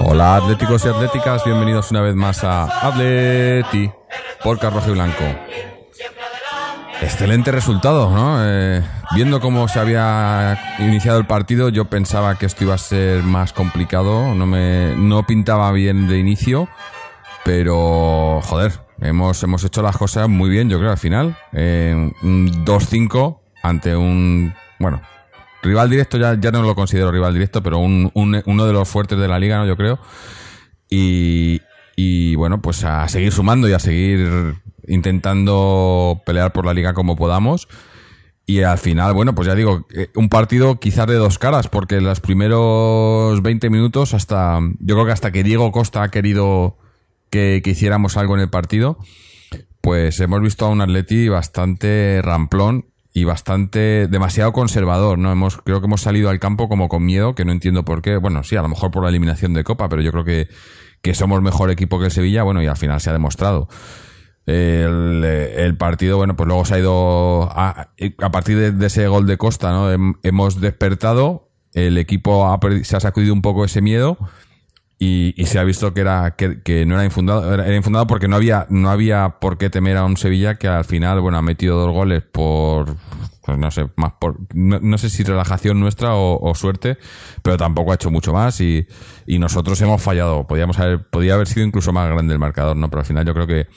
Hola atléticos y atléticas, bienvenidos una vez más a Atleti por Rojo y Blanco. Excelente resultado, ¿no? Eh, viendo cómo se había iniciado el partido, yo pensaba que esto iba a ser más complicado, no me no pintaba bien de inicio, pero joder, hemos, hemos hecho las cosas muy bien, yo creo, al final. Eh, un 2-5 ante un, bueno, rival directo ya, ya no lo considero rival directo, pero un, un- uno de los fuertes de la liga, ¿no? Yo creo. Y, y bueno, pues a seguir sumando y a seguir intentando pelear por la liga como podamos. Y al final, bueno, pues ya digo, eh, un partido quizás de dos caras, porque los primeros 20 minutos, hasta yo creo que hasta que Diego Costa ha querido que, que hiciéramos algo en el partido, pues hemos visto a un Atleti bastante ramplón y bastante demasiado conservador, ¿no? Hemos, creo que hemos salido al campo como con miedo, que no entiendo por qué. Bueno, sí, a lo mejor por la eliminación de Copa, pero yo creo que, que somos mejor equipo que el Sevilla, bueno, y al final se ha demostrado. El, partido, bueno, pues luego se ha ido a, a partir de, ese gol de Costa, ¿no? Hem- hemos despertado, el equipo ha se ha sacudido un poco ese miedo y, y se ha visto que era que, que no era infundado era, infundado porque no había no había por qué temer a un Sevilla que al final bueno ha metido dos goles por pues no sé más por no, sé si relajación nuestra o, o suerte pero tampoco ha hecho mucho más y, y nosotros hemos fallado. Podíamos haber podía haber sido incluso más grande el marcador no pero al final yo creo que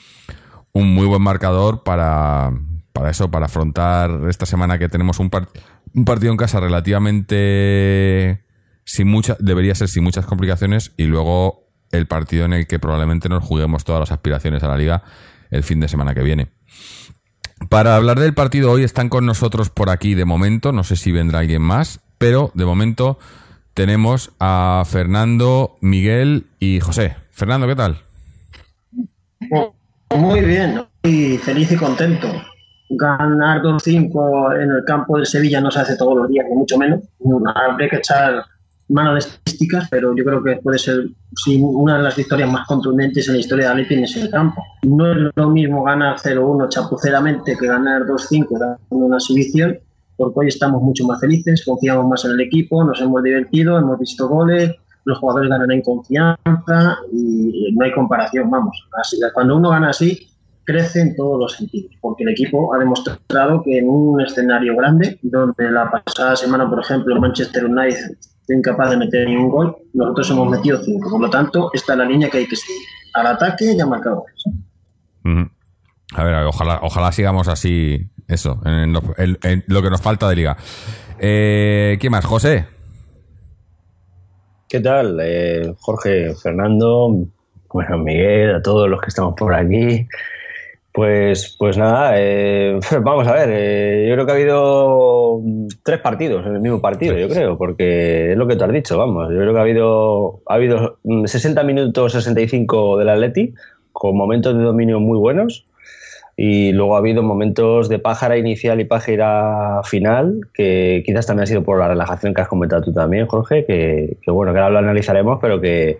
un muy buen marcador para, para eso, para afrontar esta semana que tenemos un, par- un partido en casa relativamente sin mucha, debería ser sin muchas complicaciones y luego el partido en el que probablemente nos juguemos todas las aspiraciones a la liga el fin de semana que viene. Para hablar del partido hoy están con nosotros por aquí de momento, no sé si vendrá alguien más, pero de momento tenemos a Fernando, Miguel y José. Fernando, ¿qué tal? Muy bien, y feliz y contento. Ganar 2-5 en el campo del Sevilla no se hace todos los días, ni mucho menos. Habría que echar de estadísticas, pero yo creo que puede ser sí, una de las victorias más contundentes en la historia de Atleti en ese campo. No es lo mismo ganar 0-1 chapuceramente que ganar 2-5 dando una exhibición, porque hoy estamos mucho más felices, confiamos más en el equipo, nos hemos divertido, hemos visto goles, los jugadores ganan en confianza y no hay comparación, vamos. Así, cuando uno gana así, crece en todos los sentidos, porque el equipo ha demostrado que en un escenario grande, donde la pasada semana, por ejemplo, Manchester United fue incapaz de meter ni un gol, nosotros hemos metido cinco. Por lo tanto, esta es la línea que hay que seguir. Al ataque y a. A ver, a ver, ojalá, ojalá sigamos así, eso, en lo, en- en lo que nos falta de liga. Eh, ¿Quién más? José. ¿Qué tal? Eh, Jorge, Fernando, bueno, Miguel, a todos los que estamos por aquí. Pues, pues nada, eh, vamos a ver, eh, yo creo que ha habido mm, tres partidos en el mismo partido, yo creo, porque es lo que tú has dicho, vamos, yo creo que ha habido, ha habido mm, 60 minutos 65 del Atleti, con momentos de dominio muy buenos, y luego ha habido momentos de pájara inicial y pájara final, que quizás también ha sido por la relajación que has comentado tú también, Jorge, que, que bueno, que ahora lo analizaremos, pero que,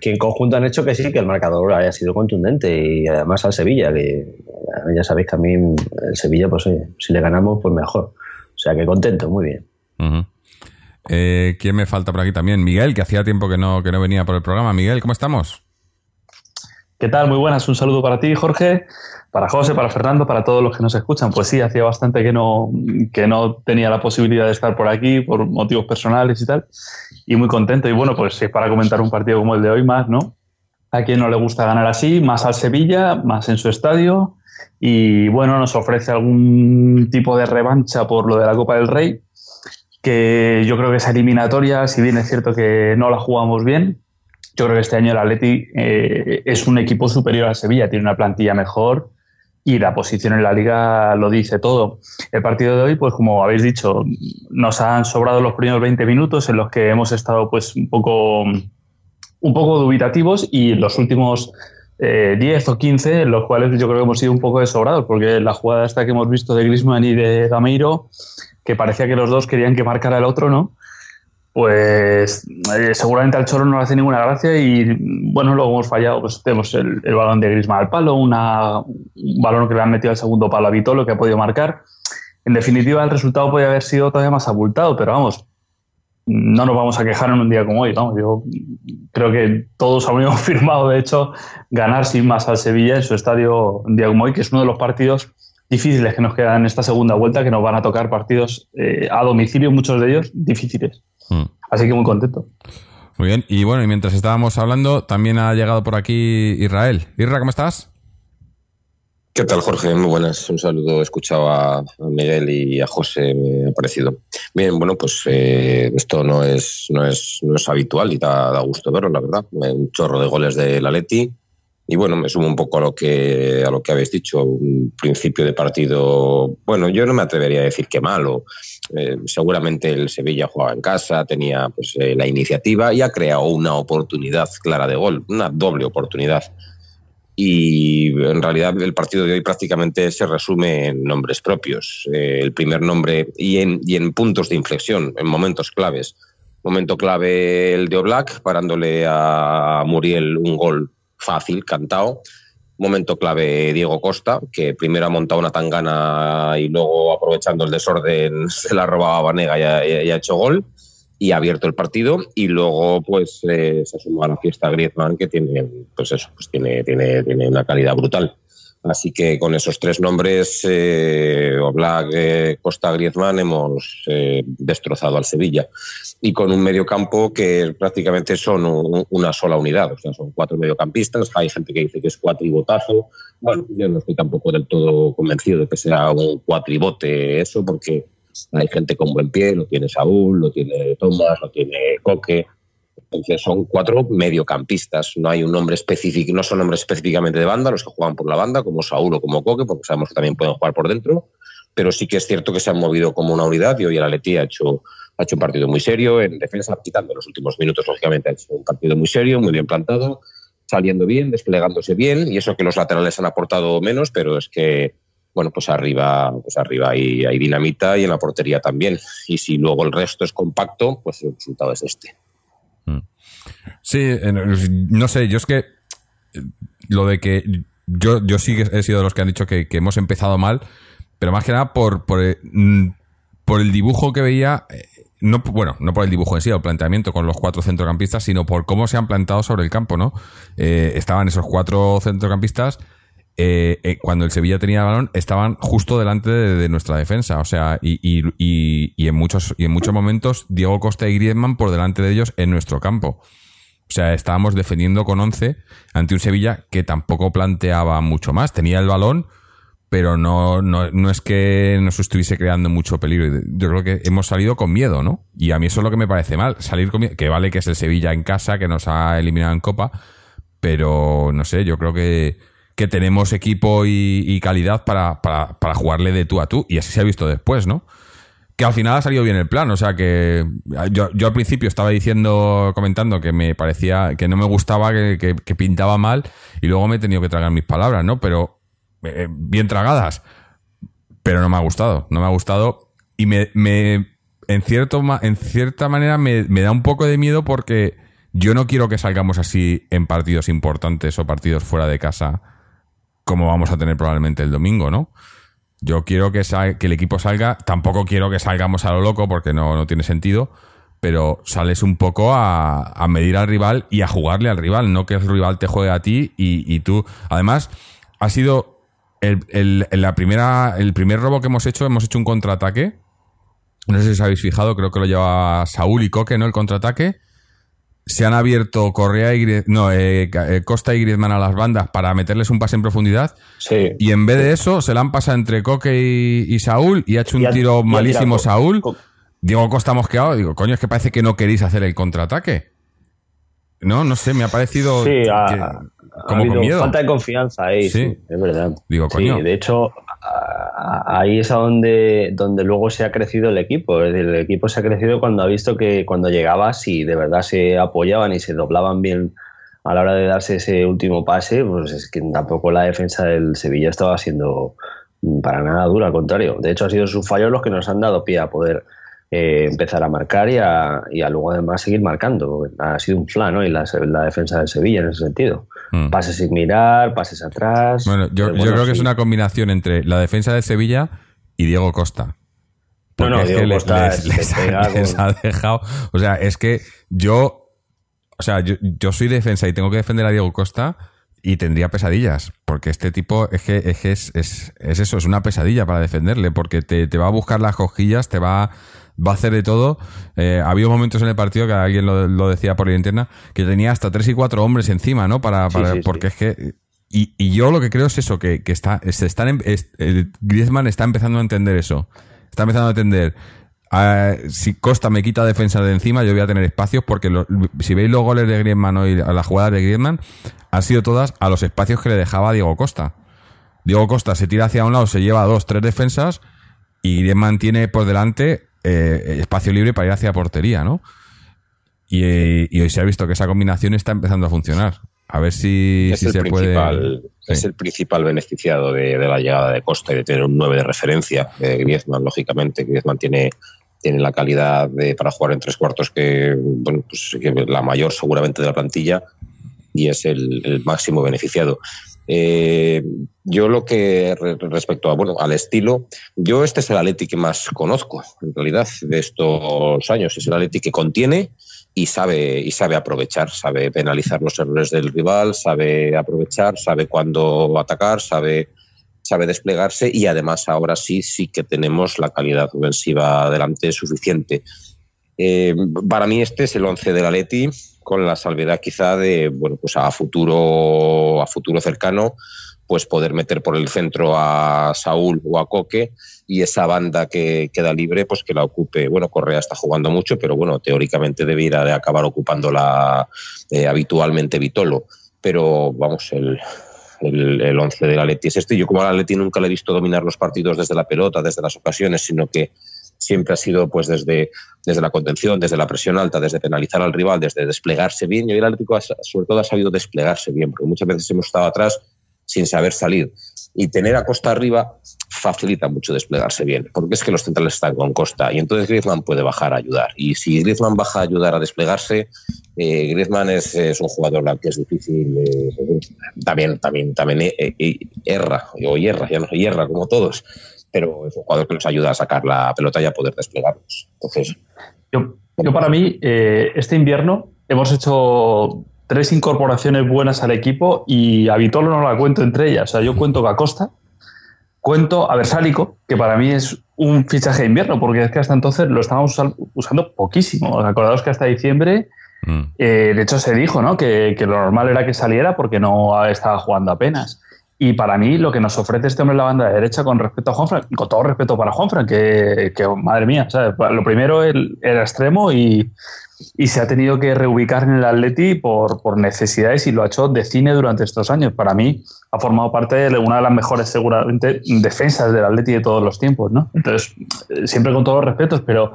que en conjunto han hecho que sí, que el marcador haya sido contundente y además al Sevilla, que ya sabéis que a mí el Sevilla, pues oye, si le ganamos, pues mejor. O sea que contento, muy bien. Eh, ¿Quién me falta por aquí también? Miguel, que hacía tiempo que no, que no venía por el programa. Miguel, ¿cómo estamos? ¿Qué tal? Muy buenas. Un saludo para ti, Jorge, para José, para Fernando, para todos los que nos escuchan. Pues sí, hacía bastante que no, que no tenía la posibilidad de estar por aquí por motivos personales y tal. Y muy contento. Y bueno, pues sí, para comentar un partido como el de hoy más, ¿no? A quien no le gusta ganar así, más al Sevilla, más en su estadio. Y bueno, nos ofrece algún tipo de revancha por lo de la Copa del Rey. Que yo creo que esa eliminatoria, si bien es cierto que no la jugamos bien, yo creo que este año el Atleti eh, es un equipo superior al Sevilla, tiene una plantilla mejor y la posición en la liga lo dice todo. El partido de hoy, pues como habéis dicho, nos han sobrado los primeros 20 minutos en los que hemos estado pues un poco, un poco dubitativos y los últimos eh, 10 o 15 en los cuales yo creo que hemos sido un poco desobrados porque la jugada esta que hemos visto de Griezmann y de Gameiro, que parecía que los dos querían que marcara el otro, ¿no? Pues eh, seguramente al Cholo no le hace ninguna gracia y bueno, luego hemos fallado, pues tenemos el, balón de Griezmann al palo, una, un balón que le han metido al segundo palo a Vitolo que ha podido marcar en definitiva el resultado podría haber sido todavía más abultado, pero vamos, no nos vamos a quejar en un día como hoy. ¿no? Yo creo que todos habríamos firmado, de hecho, ganar sin más al Sevilla en su estadio un día como hoy, que es uno de los partidos difíciles que nos quedan en esta segunda vuelta, que nos van a tocar partidos eh, a domicilio, muchos de ellos difíciles. Hmm. Así que muy contento. Muy bien, y bueno, y mientras estábamos hablando, también ha llegado por aquí Israel. Irra, ¿cómo estás? ¿Qué tal, Jorge? Muy buenas. Un saludo. He escuchado a Miguel y a José, me ha parecido. Bien, bueno, pues eh, esto no es, no, es, no es habitual y da, da, gusto verlo, la verdad. Un chorro de goles de la Leti. Y bueno, me sumo un poco a lo que a lo que habéis dicho. Un principio de partido, bueno, yo no me atrevería a decir que malo. Eh, seguramente el Sevilla jugaba en casa, tenía pues eh, la iniciativa y ha creado una oportunidad clara de gol, una doble oportunidad y en realidad el partido de hoy prácticamente se resume en nombres propios. Eh, el primer nombre y en, y en puntos de inflexión, en momentos claves. Momento clave el de Oblak, parándole a Muriel un gol fácil, cantado. Momento clave Diego Costa, que primero ha montado una tangana y luego aprovechando el desorden se la ha robado a Vanega y ha hecho gol y ha abierto el partido y luego pues eh, se sumó a la fiesta Griezmann que tiene pues eso pues tiene tiene tiene una calidad brutal así que con esos tres nombres eh, Oblak eh, Costa Griezmann hemos eh, destrozado al Sevilla. Y con un mediocampo que prácticamente son una sola unidad. O sea son cuatro mediocampistas. Hay gente que dice que es cuatribotazo. Bueno yo no estoy tampoco del todo convencido de que sea un cuatribote eso porque hay gente con buen pie, lo tiene Saúl, lo tiene Tomás, lo tiene Coque. Son cuatro mediocampistas. No hay un nombre específico, no son nombres específicamente de banda los que juegan por la banda, como Saúl o como Coque, porque sabemos que también pueden jugar por dentro. Pero sí que es cierto que se han movido como una unidad y hoy el Atleti ha hecho, ha hecho un partido muy serio. En defensa, quitando los últimos minutos, lógicamente, ha hecho un partido muy serio, muy bien plantado, saliendo bien, desplegándose bien. Y eso que los laterales han aportado menos, pero es que bueno, pues arriba, pues arriba hay, hay, dinamita y en la portería también. Y si luego el resto es compacto, pues el resultado es este. Mm. Sí, no sé, yo es que eh, lo de que yo, yo sí he sido de los que han dicho que, hemos empezado mal, pero más que nada por, por, eh, mm, el dibujo que veía, eh, no, bueno, no por el dibujo en sí, el planteamiento con los cuatro centrocampistas, sino por cómo se han plantado sobre el campo, ¿no? estaban esos cuatro centrocampistas eh, eh, cuando el Sevilla tenía el balón, estaban justo delante de, nuestra defensa. O sea, y, en muchos, y en muchos momentos, Diego Costa y Griezmann por delante de ellos en nuestro campo. O sea, estábamos defendiendo con 11 ante un Sevilla que tampoco planteaba mucho más. Tenía el balón, pero no, no, no es que nos estuviese creando mucho peligro. Yo creo que hemos salido con miedo, ¿no? Y a mí eso es lo que me parece mal. Salir con miedo, que vale que es el Sevilla en casa, que nos ha eliminado en Copa, pero no sé, yo creo que que tenemos equipo y, calidad para, para, jugarle de tú a tú. Y así se ha visto después, ¿no? Que al final ha salido bien el plan. O sea que yo, al principio estaba diciendo, comentando que me parecía, que no me gustaba, que, pintaba mal. Y luego me he tenido que tragar mis palabras, ¿no? Pero eh, bien tragadas. Pero no me ha gustado. No me ha gustado. Y me, me en, cierto, en cierta manera me, me da un poco de miedo porque yo no quiero que salgamos así en partidos importantes o partidos fuera de casa como vamos a tener probablemente el domingo, ¿no? Yo quiero que, que el equipo salga, tampoco quiero que salgamos a lo loco porque no, no tiene sentido, pero sales un poco a, medir al rival y a jugarle al rival, no que el rival te juegue a ti y, tú. Además, ha sido el, la primera, el primer robo que hemos hecho, hemos hecho un contraataque. No sé si os habéis fijado, creo que lo lleva Saúl y Coque, ¿no? El contraataque se han abierto Correa y no, eh, eh, Costa y Griezmann a las bandas para meterles un pase en profundidad. Sí. Y en vez de eso, se la han pasado entre Coque y, Saúl y ha hecho un tiro malísimo Saúl. Diego Costa mosqueado. Digo, coño, es que parece que no queréis hacer el contraataque. No, no sé, me ha parecido. Sí, como con miedo. Falta de confianza ahí, sí, es verdad. Digo, coño. de hecho, ahí es a donde, donde luego se ha crecido el equipo. el equipo se ha crecido cuando ha visto que cuando llegabas y de verdad se apoyaban y se doblaban bien a la hora de darse ese último pase, pues es que tampoco la defensa del Sevilla estaba siendo para nada dura, al contrario. De hecho, ha sido sus fallos los que nos han dado pie a poder eh, empezar a marcar y a, y a, luego además seguir marcando. Ha sido un flan ¿no? y la, la defensa del Sevilla en ese sentido. Mm. Pases sin mirar, pases atrás. Bueno, yo, creo que es una combinación entre la defensa de Sevilla y Diego Costa. No, no, es Diego que Costa les, ha- les dejado. O sea, es que yo. O sea, yo, yo soy defensa y tengo que defender a Diego Costa y tendría pesadillas. Porque este tipo es que es, que es, es, es eso, es una pesadilla para defenderle. Porque te, te va a buscar las cosquillas, te va, va a hacer de todo. Eh, ha habido momentos en el partido que alguien lo, lo decía por la interna, que tenía hasta tres y cuatro hombres encima, ¿no? Para, Sí, para- sí, sí. porque es que. Y, y yo lo que creo es eso, que, que está, se están, em- es- el Griezmann está empezando a entender eso. Está empezando a entender. ah, si Costa me quita defensa de encima, yo voy a tener espacios porque lo- si veis los goles de Griezmann hoy, las jugadas de Griezmann, han sido todas a los espacios que le dejaba Diego Costa. Diego Costa se tira hacia un lado, se lleva dos, tres defensas y Griezmann tiene por delante eh, espacio libre para ir hacia portería, ¿no? Y, eh, y hoy se ha visto que esa combinación está empezando a funcionar. A ver si, es, si el se puede. es el principal beneficiado de, de la llegada de Costa y de tener un 9 de referencia. Eh, Griezmann, lógicamente, Griezmann tiene, tiene la calidad de, para jugar en tres cuartos que, bueno, pues, que la mayor seguramente de la plantilla y es el, el máximo beneficiado. Eh, yo lo que re- respecto a bueno al estilo, yo este es el Atleti que más conozco en realidad de estos años. Es el Atleti que contiene y sabe y sabe aprovechar, sabe penalizar los errores del rival, sabe aprovechar, sabe cuándo atacar, sabe sabe desplegarse y además ahora sí sí que tenemos la calidad ofensiva delante suficiente. Eh, para mí este es el 11 del Atleti con la salvedad quizá de bueno pues a futuro a futuro cercano pues poder meter por el centro a Saúl o a Coque y esa banda que queda libre pues que la ocupe bueno Correa está jugando mucho pero bueno teóricamente debiera de acabar ocupándola eh, habitualmente Vitolo pero vamos el el, el 11 del Atleti es este. Yo como al Atleti nunca le he visto dominar los partidos desde la pelota, desde las ocasiones, sino que siempre ha sido pues desde, desde la contención, desde la presión alta, desde penalizar al rival, desde desplegarse bien. Y hoy el Atlético sobre todo ha sabido desplegarse bien, porque muchas veces hemos estado atrás sin saber salir. Y tener a Costa arriba facilita mucho desplegarse bien, porque es que los centrales están con Costa y entonces Griezmann puede bajar a ayudar. Y si Griezmann baja a ayudar a desplegarse, eh, Griezmann es, un jugador al que es difícil. eh, también, también, también eh, erra, o hierra, ya no hierra como todos, pero es un jugador que nos ayuda a sacar la pelota y a poder desplegarnos. Entonces, Yo, yo para mí, eh, este invierno hemos hecho tres incorporaciones buenas al equipo y a Vitolo no la cuento entre ellas. O sea, yo cuento a Costa, cuento a Versálico, que para mí es un fichaje de invierno, porque es que hasta entonces lo estábamos usando poquísimo. Acordaos que hasta diciembre, Mm. eh, de hecho se dijo ¿no? que, que lo normal era que saliera porque no estaba jugando apenas. Y para mí lo que nos ofrece este hombre en la banda de derecha con respecto a Juanfran, con todo respeto para Juanfran, que, que, madre mía, ¿sabes? lo primero el, era extremo y, y se ha tenido que reubicar en el Atleti por, por necesidades y lo ha hecho de cine durante estos años. Para mí ha formado parte de una de las mejores seguramente defensas del Atleti de todos los tiempos, ¿no? Entonces, eh, siempre con todos los respetos, pero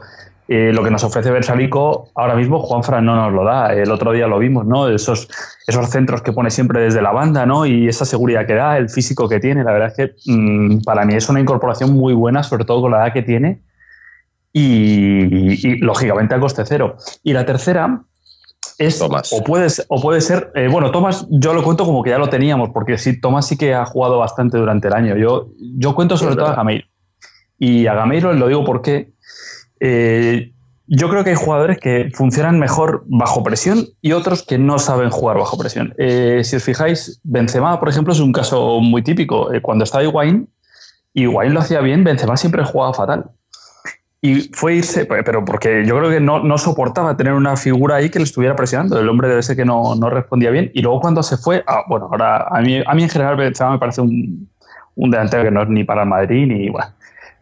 eh, lo que nos ofrece Versalico ahora mismo Juanfran no nos lo da. El otro día lo vimos, ¿no? Esos, esos centros que pone siempre desde la banda, ¿no? Y esa seguridad que da, el físico que tiene. La verdad es que mm, para mí es una incorporación muy buena, sobre todo con la edad que tiene. Y, y, lógicamente a coste cero. Y la tercera es Tomás. o puede ser, o puede ser eh, bueno Tomás yo lo cuento como que ya lo teníamos porque sí Tomás sí que ha jugado bastante durante el año yo yo cuento sobre todo a. Gameiro y a Gameiro lo digo porque eh, yo creo que hay jugadores que funcionan mejor bajo presión y otros que no saben jugar bajo presión. Eh, si os fijáis, Benzema, por ejemplo, es un caso muy típico. Eh, cuando estaba Higuaín, Higuaín lo hacía bien, Benzema siempre jugaba fatal. Y fue irse, pero porque yo creo que no, no soportaba tener una figura ahí que le estuviera presionando. El hombre debe ser que no, no respondía bien. Y luego cuando se fue, ah, bueno, ahora a mí, a mí en general Benzema me parece un, un delantero que no es ni para el Madrid ni bueno.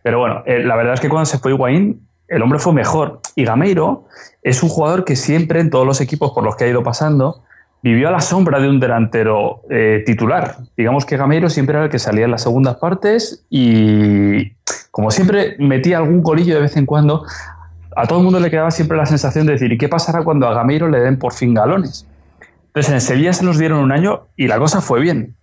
Pero bueno, eh, la verdad es que cuando se fue Higuaín, el hombre fue mejor. Y Gameiro es un jugador que siempre en todos los equipos por los que ha ido pasando vivió a la sombra de un delantero eh, titular. Digamos que Gameiro siempre era el que salía en las segundas partes y como siempre metía algún colillo de vez en cuando. A todo el mundo le quedaba siempre la sensación de decir, ¿y qué pasará cuando a Gameiro le den por fin galones? Entonces en Sevilla se los dieron un año y la cosa fue bien.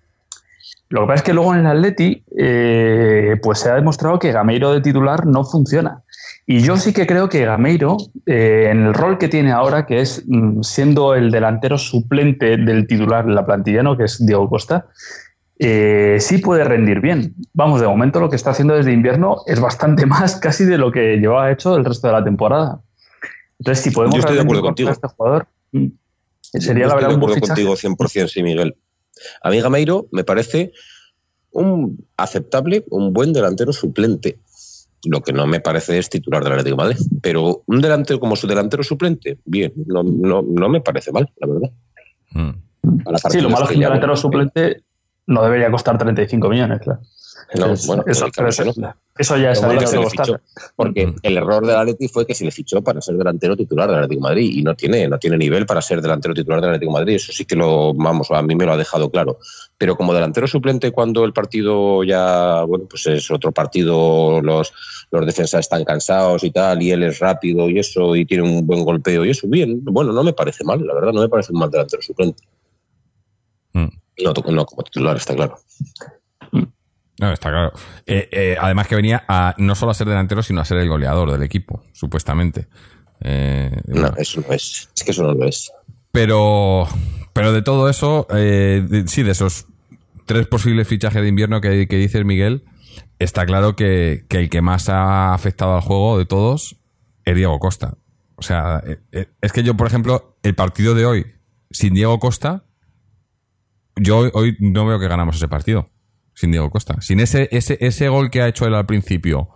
Lo que pasa es que luego en el Atleti eh, pues se ha demostrado que Gameiro de titular no funciona. Y yo sí que creo que Gameiro, eh, en el rol que tiene ahora, que es mm, siendo el delantero suplente del titular en la plantilla, ¿no? que es Diego Costa, eh, sí puede rendir bien. Vamos, de momento lo que está haciendo desde invierno es bastante más casi de lo que llevaba hecho el resto de la temporada. Entonces, si podemos Yo estoy de acuerdo contigo. a este jugador, mm, sería Yo la estoy verdad de un buen acuerdo contigo 100%, sí, Miguel. A mí Gameiro me parece un aceptable, un buen delantero suplente. Lo que no me parece es titular del Atlético de Madrid. Pero un delantero como su delantero suplente, bien, no, no, no me parece mal, la verdad. Mm. Sí, lo malo es que un delantero suplente no debería costar 35 millones, claro. No, Es- bueno, eso, pero no. eso- ya es es porque Mm. el error del Atleti fue que se le fichó para ser delantero titular del Atlético de Madrid y no tiene, no tiene nivel para ser delantero titular del Atlético de Madrid. Eso sí que lo, vamos, a mí me lo ha dejado claro. Pero como delantero suplente cuando el partido ya, bueno, pues es otro partido, los, los defensas están cansados y tal, y él es rápido y eso, y tiene un buen golpeo y eso, bien, bueno, no me parece mal, la verdad, no me parece un mal delantero suplente. Mm. No, no como titular, está claro. No, está claro. Eh, eh, además que venía a no solo a ser delantero, sino a ser el goleador del equipo, supuestamente. Eh, No, eso no es. Es que eso no lo es. Pero, pero de todo eso, de- sí, de esos tres posibles fichajes de invierno que, que dices, Miguel, está claro que, que el que más ha afectado al juego de todos es Diego Costa. O sea, es que yo, por ejemplo, el partido de hoy, sin Diego Costa, yo hoy, hoy no veo que ganamos ese partido. Sin Diego Costa. Sin ese, ese, ese gol que ha hecho él al principio,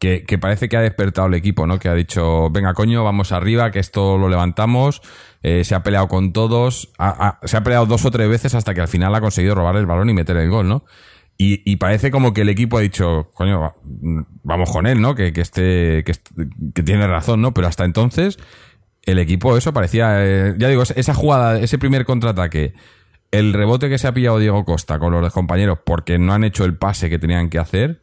que, que parece que ha despertado el equipo, ¿no? Que ha dicho, venga coño, vamos arriba, que esto lo levantamos. Eh, se ha peleado con todos. se ha peleado dos o tres veces hasta que al final ha conseguido robar el balón y meter el gol, ¿no? Y, y parece como que el equipo ha dicho, coño, va- vamos con él, ¿no? Que, que, este, que, tiene razón, ¿no? Pero hasta entonces, el equipo, eso parecía. eh, ya digo, esa jugada, ese primer contraataque, el rebote que se ha pillado Diego Costa con los compañeros porque no han hecho el pase que tenían que hacer.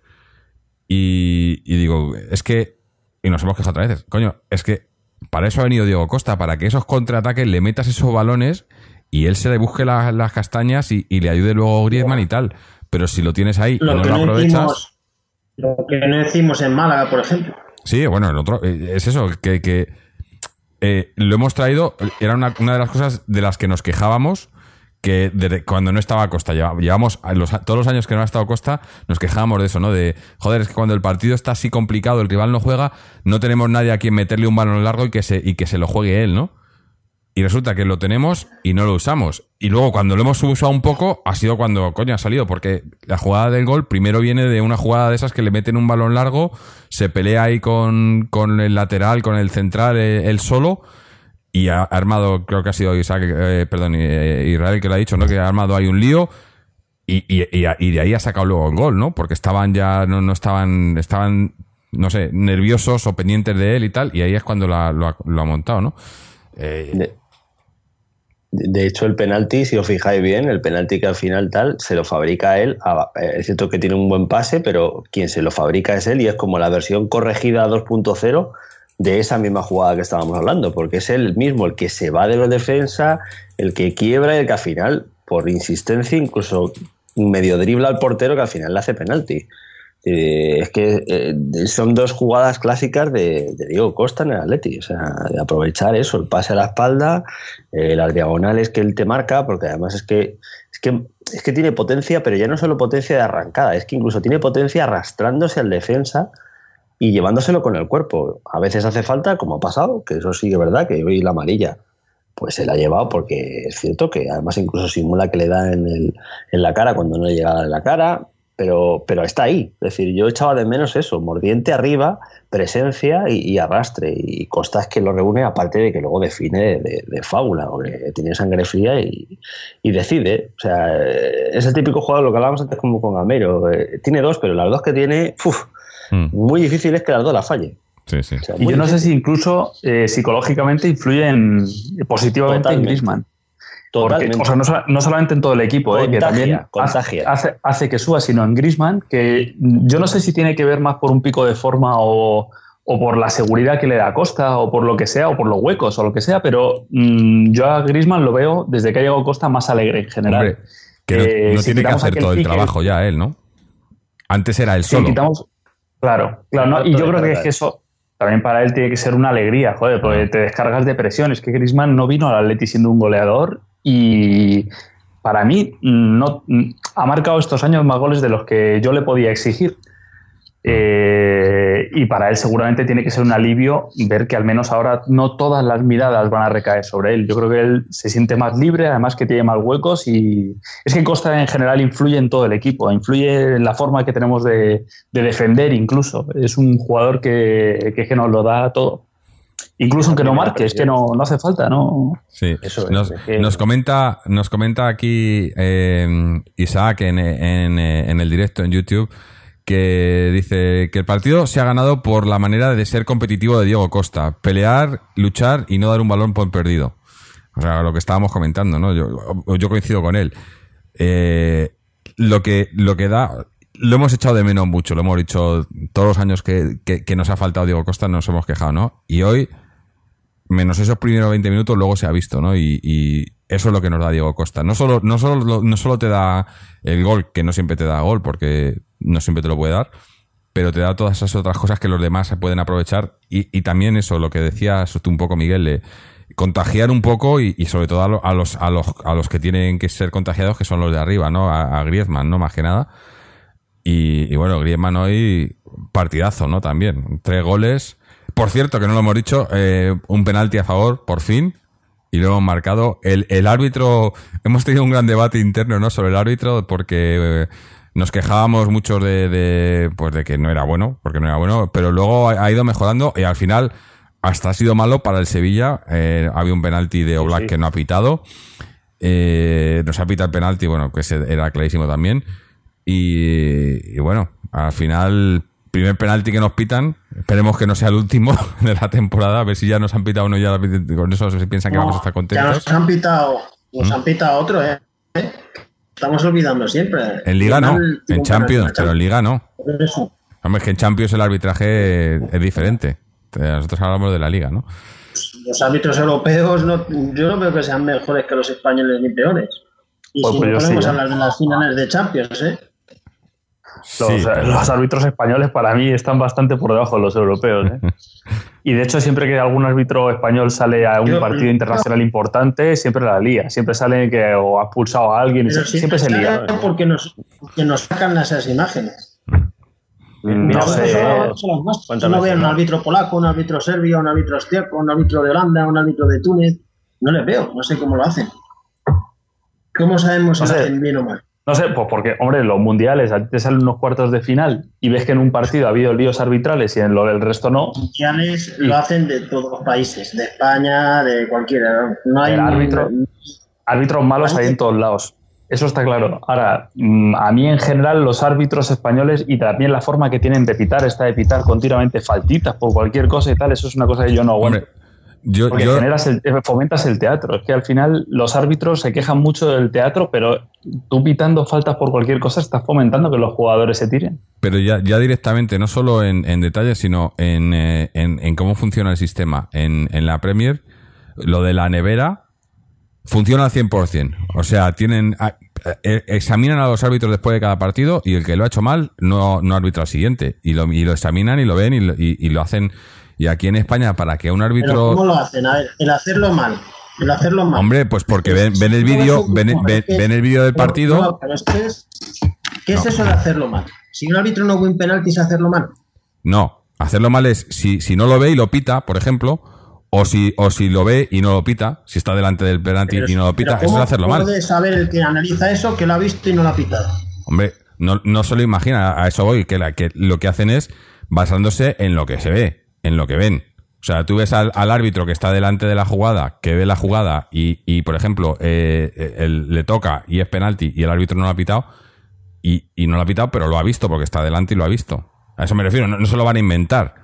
Y, y digo, es que. Y nos hemos quejado otra vez. Coño, es que para eso ha venido Diego Costa, para que esos contraataques le metas esos balones y él se le busque la- las castañas y, y le ayude luego Griezmann y tal. Pero si lo tienes ahí y no lo aprovechas. lo que no hicimos en Málaga, por ejemplo. Sí, bueno, el otro, eh, es eso, que, que, eh, lo hemos traído, era una, una de las cosas de las que nos quejábamos, que desde cuando no estaba Costa, lleva- llevamos los- todos los años que no ha estado Costa, nos quejábamos de eso, ¿no? De, joder, es que cuando el partido está así complicado, el rival no juega, no tenemos nadie a quien meterle un balón largo y que se, y que se lo juegue él, ¿no? Y resulta que lo tenemos y no lo usamos. Y luego cuando lo hemos usado un poco, ha sido cuando, coño, ha salido, porque la jugada del gol primero viene de una jugada de esas que le meten un balón largo, se pelea ahí con, con el lateral, con el central, eh, él solo, y ha armado, creo que ha sido Isaac, eh, perdón, eh, Israel que lo ha dicho, ¿no? Que ha armado ahí un lío. Y, y, y, de ahí ha sacado luego el gol, ¿no? Porque estaban ya, no, no estaban, estaban, no sé, nerviosos o pendientes de él y tal, y ahí es cuando lo ha, lo ha- montado, ¿no? Eh, De, hecho, el penalti, si os fijáis bien, el penalti que al final tal, se lo fabrica él. eh, Es cierto que tiene un buen pase, pero quien se lo fabrica es él y es como la versión corregida 2.0 de esa misma jugada que estábamos hablando, porque es él mismo el que se va de la defensa, el que quiebra y el que al final, por insistencia, incluso medio dribla al portero que al final le hace penalti. Eh, es que eh, son dos jugadas clásicas de, de Diego Costa en el Atleti, o sea, de aprovechar eso, el pase a la espalda, eh, las diagonales que él te marca, porque además es que, es que es que tiene potencia, pero ya no solo potencia de arrancada, es que incluso tiene potencia arrastrándose al defensa y llevándoselo con el cuerpo. A veces hace falta, como ha pasado, que eso sí que es verdad, que hoy la amarilla, pues se la ha llevado porque es cierto que además incluso simula que le da en, el, en la cara cuando no le llega en la cara, pero, pero está ahí. Es decir, yo echaba de menos eso, mordiente arriba, presencia y, y arrastre. Y Costa es que lo reúne, aparte de que luego define de, de, fábula, porque tiene sangre fría y, y, decide. O sea, es el típico jugador, lo que hablábamos antes como con Gamero. Eh, tiene dos, pero las dos que tiene, mm. muy difícil es que las dos las falle. Sí, sí. O sea, y yo no sé si incluso eh, psicológicamente influyen positivamente Totalmente. en Griezmann. Porque, o sea, no, no, solamente en todo el equipo, contagia, eh, que también contagia. Hace, hace, que suba, sino en Griezmann, que yo no sé si tiene que ver más por un pico de forma o, o, por la seguridad que le da Costa, o por lo que sea, o por los huecos, o lo que sea, pero mmm, yo a Griezmann lo veo desde que ha llegado Costa más alegre en general. Hombre, que no, eh, no si tiene que hacer todo el pique, trabajo ya él, ¿no? Antes era él si solo. Quitamos, claro, claro, ¿no? y yo creo que es que eso también para él tiene que ser una alegría, joder, porque te descargas de presión. Es que Griezmann no vino al Atleti siendo un goleador y para mí no ha marcado estos años más goles de los que yo le podía exigir. Eh, y para él seguramente tiene que ser un alivio ver que al menos ahora no todas las miradas van a recaer sobre él. Yo creo que él se siente más libre, además que tiene más huecos y es que Costa en general influye en todo el equipo, influye en la forma que tenemos de, defender incluso. Es un jugador que, que, nos lo da todo. Incluso aunque no marque, es que no, no hace falta, ¿no? Sí, Eso nos, nos, comenta, nos comenta aquí eh, Isaac en, en, en el directo en YouTube que dice que el partido se ha ganado por la manera de ser competitivo de Diego Costa, pelear, luchar y no dar un balón por perdido. O sea, lo que estábamos comentando, ¿no? Yo, coincido con él. Eh, lo que lo que da lo hemos echado de menos mucho, lo hemos dicho todos los años que, nos ha faltado Diego Costa, nos hemos quejado, ¿no? Y hoy, menos esos primeros 20 minutos, luego se ha visto, ¿no? Y, eso es lo que nos da Diego Costa. No solo, no solo, no solo te da el gol, que no siempre te da gol, porque no siempre te lo puede dar, pero te da todas esas otras cosas que los demás se pueden aprovechar. Y, también eso, lo que decías tú un poco, Miguel, contagiar un poco y, sobre todo a, los, a, los, a los que tienen que ser contagiados, que son los de arriba, ¿no? A, Griezmann, ¿no? Más que nada. Y, bueno, Griezmann hoy partidazo, ¿no? También. Tres goles. Por cierto, que no lo hemos dicho, eh, un penalti a favor, por fin. Y lo hemos marcado. El, el árbitro, hemos tenido un gran debate interno, ¿no? Sobre el árbitro, porque... Eh, nos quejábamos mucho de, pues de que no era bueno, porque no era bueno, pero luego ha, ido mejorando y al final hasta ha sido malo para el Sevilla. Eh, había un penalti de Oblak que no ha pitado. Eh, nos ha pitado el penalti, bueno, que era clarísimo también. Y, bueno, al final, primer penalti que nos pitan. Esperemos que no sea el último de la temporada. A ver si ya nos han pitado uno ya. Con eso se piensan que vamos a estar contentos. Ya nos han pitado, nos ¿Mm? han pitado otro, ¿eh? Estamos olvidando siempre. En Liga no, en Champions, pero en Liga no. Hombre, es que en Champions el arbitraje es diferente. Nosotros hablamos de la Liga, ¿no? Los árbitros europeos, no, yo no veo que sean mejores que los españoles ni peores. Y pues si no podemos ¿eh? hablar de las finales de Champions, ¿eh? Los, árbitros españoles para mí están bastante por debajo de los europeos. ¿eh? y de hecho, siempre que algún árbitro español sale a un partido internacional importante, siempre la lía. Siempre sale que o ha expulsado a alguien, siempre, se lía. Porque nos, nos sacan esas imágenes. Mm, no, sé. no veo un árbitro polaco, un árbitro serbio, un árbitro austriaco, un árbitro de Holanda, un árbitro de Túnez. No les veo, no sé cómo lo hacen. ¿Cómo sabemos si lo hacen bien o mal? No sé, pues porque, hombre, los mundiales, a ti te salen unos cuartos de final y ves que en un partido ha habido líos arbitrales y en lo del resto no. Los mundiales lo hacen de todos los países, de España, de cualquiera. No hay árbitro, árbitros malos hay en todos lados. Eso está claro. Ahora, mm, a mí en general los árbitros españoles y también la forma que tienen de pitar, está de pitar continuamente faltitas por cualquier cosa y tal, eso es una cosa que yo no aguanto. Yo, Porque generas el, eh, fomentas el teatro. Es que al final los árbitros se quejan mucho del teatro, pero tú pitando faltas por cualquier cosa estás fomentando que los jugadores se tiren. Pero ya, ya directamente, no solo en, en detalle, sino en, eh, en, en, cómo funciona el sistema. En, en la Premier, lo de la nevera funciona al 100%. O sea, tienen eh, examinan a los árbitros después de cada partido y el que lo ha hecho mal no, no arbitra al siguiente. Y lo, y lo examinan y lo ven y y, y lo hacen y aquí en España, para que un árbitro. ¿Cómo lo hacen? A ver, el hacerlo mal. El hacerlo mal. Hombre, pues porque ven, ven el vídeo ven, el vídeo del partido. pero es que es, ¿Qué es eso de hacerlo mal? Si un árbitro no ve un penalti, ¿es hacerlo mal? No, hacerlo mal es si, si no lo ve y lo pita, por ejemplo, o si, o si lo ve y no lo pita, si está delante del penalti y no lo pita, eso es hacerlo mal. puede saber el que analiza eso que lo ha visto y no lo ha pitado? Hombre, no, no se lo imagina, a eso voy, que, la, que lo que hacen es basándose en lo que se ve en lo que ven. O sea, tú ves al, árbitro que está delante de la jugada, que ve la jugada y, y por ejemplo, eh, le toca y es penalti y el árbitro no lo ha pitado, y, y, no lo ha pitado, pero lo ha visto porque está delante y lo ha visto. A eso me refiero, no, se lo van a inventar.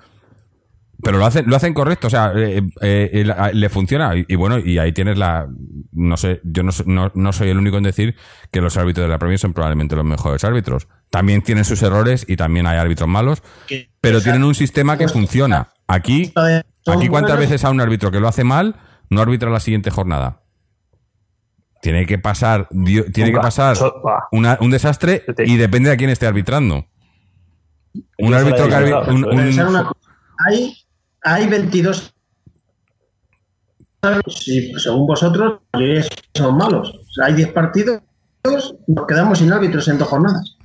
Pero lo hacen, lo hacen correcto, o sea, eh, eh, le funciona. Y, bueno, y ahí tienes la. No sé, yo no, no, no, soy el único en decir que los árbitros de la Premier son probablemente los mejores árbitros. También tienen sus errores y también hay árbitros malos, pero tienen un sistema que funciona. Aquí, aquí ¿cuántas veces a un árbitro que lo hace mal no arbitra la siguiente jornada? Tiene que pasar, tiene que pasar un desastre y depende de quién esté arbitrando. Un árbitro que hay, hay 22 según vosotros, son malos. hay 10 partidos nos quedamos sin árbitros en dos jornadas.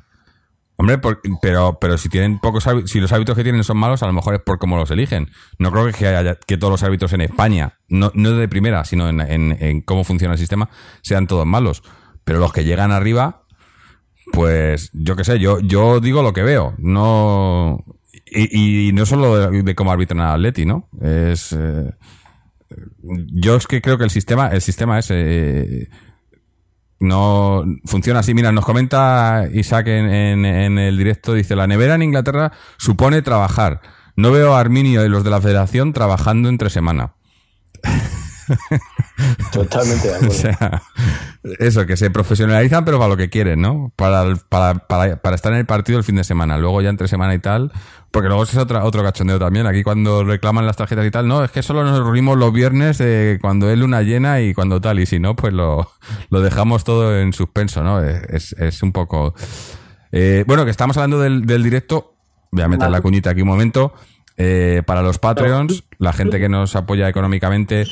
Hombre, pero, pero si tienen pocos si los árbitros que tienen son malos, a lo mejor es por cómo los eligen. No creo que, que todos los árbitros en España, no, no de primera, sino en, en, cómo funciona el sistema, sean todos malos. Pero los que llegan arriba, pues yo qué sé, yo, yo digo lo que veo. No. Y, no solo de, cómo arbitran al Atleti, ¿no? Es. Eh, yo es que creo que el sistema, el sistema es. Eh, no funciona así. Mira, nos comenta Isaac en, en, el directo, dice, la nevera en Inglaterra supone trabajar. No veo a Arminio y los de la federación trabajando entre semana. Totalmente de acuerdo. O sea, eso, que se profesionalizan, pero para lo que quieren, ¿no? Para, para, para, estar en el partido el fin de semana. Luego ya entre semana y tal, porque luego es otra, otro cachondeo también. Aquí cuando reclaman las tarjetas y tal, no, es que solo nos reunimos los viernes cuando es luna llena y cuando tal, y si no, pues lo, lo dejamos todo en suspenso, ¿no? Es, es un poco... Eh, bueno, que estamos hablando del, del directo. Voy a meter la cuñita aquí un momento. Eh, para los Patreons, la gente que nos apoya económicamente,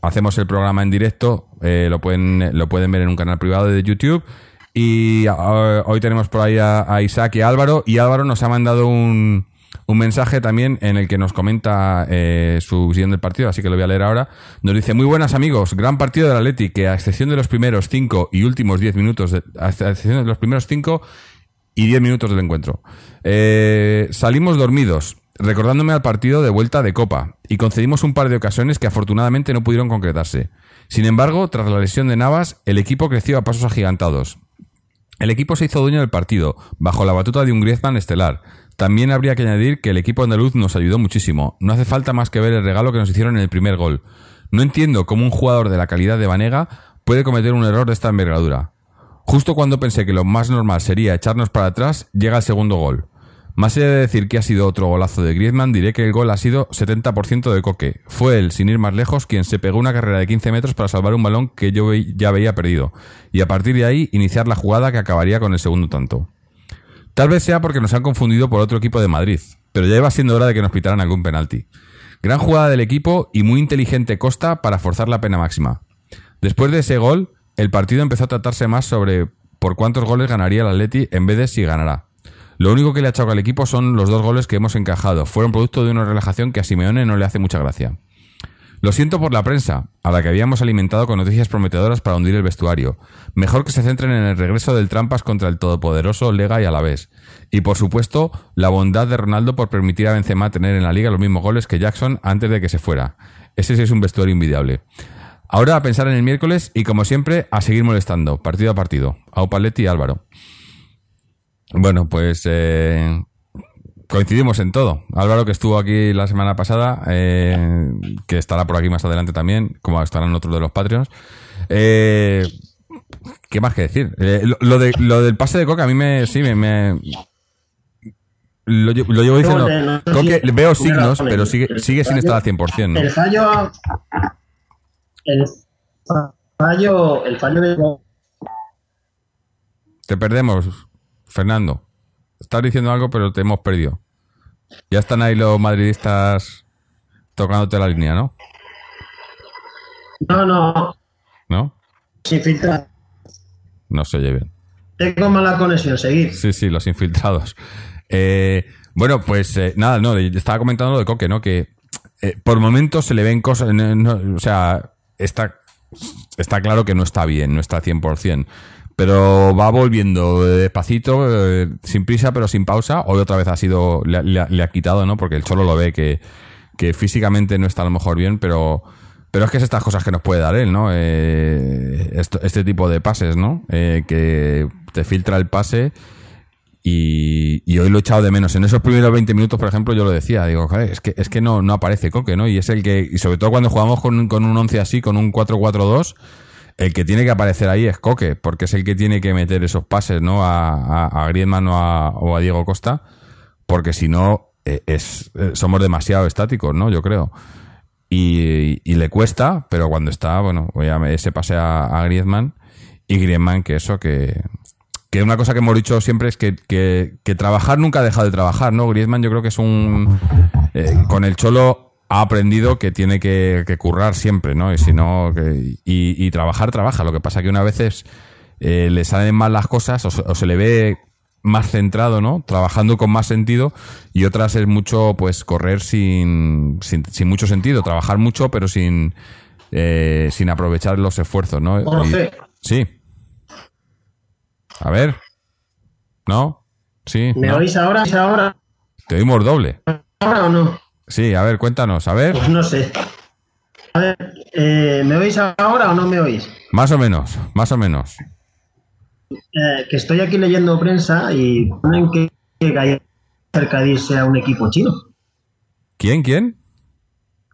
hacemos el programa en directo, eh, lo, pueden, lo pueden ver en un canal privado de YouTube. Y ah, hoy tenemos por ahí a, Isaac y Álvaro. Y Álvaro nos ha mandado un, un mensaje también en el que nos comenta eh, su visión del partido, así que lo voy a leer ahora. Nos dice, muy buenas amigos, gran partido del Atleti, que a excepción de los primeros cinco y últimos diez minutos, a excepción de los primeros cinco y diez minutos del encuentro. salimos dormidos, recordándome al partido de vuelta de Copa, y concedimos un par de ocasiones que afortunadamente no pudieron concretarse. Sin embargo, tras la lesión de Navas, el equipo creció a pasos agigantados. El equipo se hizo dueño del partido, bajo la batuta de un Griezmann estelar. También habría que añadir que el equipo andaluz nos ayudó muchísimo. No hace falta más que ver el regalo que nos hicieron en el primer gol. No entiendo cómo un jugador de la calidad de Vanega puede cometer un error de esta envergadura. Justo cuando pensé que lo más normal sería echarnos para atrás, llega el segundo gol. Más allá de decir que ha sido otro golazo de Griezmann, diré que el gol ha sido 70% de Coque. Fue él, sin ir más lejos, quien se pegó una carrera de 15 metros para salvar un balón que yo ya veía perdido, y a partir de ahí iniciar la jugada que acabaría con el segundo tanto. Tal vez sea porque nos han confundido por otro equipo de Madrid, pero ya iba siendo hora de que nos pitaran algún penalti. Gran jugada del equipo y muy inteligente Costa para forzar la pena máxima. Después de ese gol, el partido empezó a tratarse más sobre por cuántos goles ganaría el Atleti en vez de si ganará. Lo único que le ha echado al equipo son los dos goles que hemos encajado. Fueron producto de una relajación que a Simeone no le hace mucha gracia. Lo siento por la prensa, a la que habíamos alimentado con noticias prometedoras para hundir el vestuario. Mejor que se centren en el regreso del Trampas contra el todopoderoso Lega y Alavés. Y por supuesto, la bondad de Ronaldo por permitir a Benzema tener en la liga los mismos goles que Jackson antes de que se fuera. Ese sí es un vestuario invidiable. Ahora a pensar en el miércoles y como siempre a seguir molestando, partido a partido. A Opaletti y Álvaro. Bueno, pues eh, coincidimos en todo. Álvaro, que estuvo aquí la semana pasada, eh, que estará por aquí más adelante también, como estarán otros de los Patreons. Eh, ¿Qué más que decir? lo, de, lo del pase de Coca a mí me... Sí, me, lo, llevo diciendo. veo signos, pero sigue, sigue sin estar al 100%. ¿no? El fallo. El fallo. El fallo de. Te perdemos. Fernando, estás diciendo algo, pero te hemos perdido. Ya están ahí los madridistas tocándote la línea, ¿no? No, no. ¿No? Sin filtrar. No se oye bien. Tengo mala conexión, seguir. Sí, sí, los infiltrados. Eh, bueno, pues eh, nada, no, estaba comentando lo de Coque, ¿no? Que eh, por momentos se le ven cosas, o sea, está, está claro que no está bien, no está 100% pero va volviendo despacito, eh, sin prisa, pero sin pausa. Hoy otra vez ha sido, le, ha quitado, ¿no? Porque el Cholo lo ve que, físicamente no está a lo mejor bien, pero, pero es que es estas cosas que nos puede dar él, ¿no? Eh, este tipo de pases, ¿no? Eh, que te filtra el pase y, hoy lo he echado de menos. En esos primeros 20 minutos, por ejemplo, yo lo decía, digo, joder, es que, es que no, no aparece Coque, ¿no? Y es el que, y sobre todo cuando jugamos con, con un 11 así, con un 4-4-2, el que tiene que aparecer ahí es Coque, porque es el que tiene que meter esos pases, ¿no? A, Griezmann o a, Diego Costa, porque si no, eh, es, eh, somos demasiado estáticos, ¿no? Yo creo. Y, le cuesta, pero cuando está, bueno, ese pase a, Griezmann y Griezmann, que eso, que, que una cosa que hemos dicho siempre es que, que, trabajar nunca ha dejado de trabajar, ¿no? Griezmann yo creo que es un... Eh, con el Cholo ha aprendido que tiene que, currar siempre, ¿no? Y si no, y, trabajar, trabaja. Lo que pasa que una vez eh, le salen mal las cosas o se, o se le ve más centrado, ¿no? Trabajando con más sentido y otras es mucho, pues, correr sin, sin, sin mucho sentido, trabajar mucho pero sin, eh, sin aprovechar los esfuerzos, ¿no? Y- sí. A ver. ¿No? Sí. ¿Me ¿no? oís ahora? ¿Me oís ahora? Te oímos doble. ¿Ahora o no? Sí, a ver, cuéntanos, a ver. Pues no sé. A ver, eh, ¿me oís ahora o no me oís? Más o menos, más o menos. Eh, que estoy aquí leyendo prensa y ponen que cerca de irse a un equipo chino. ¿Quién, quién?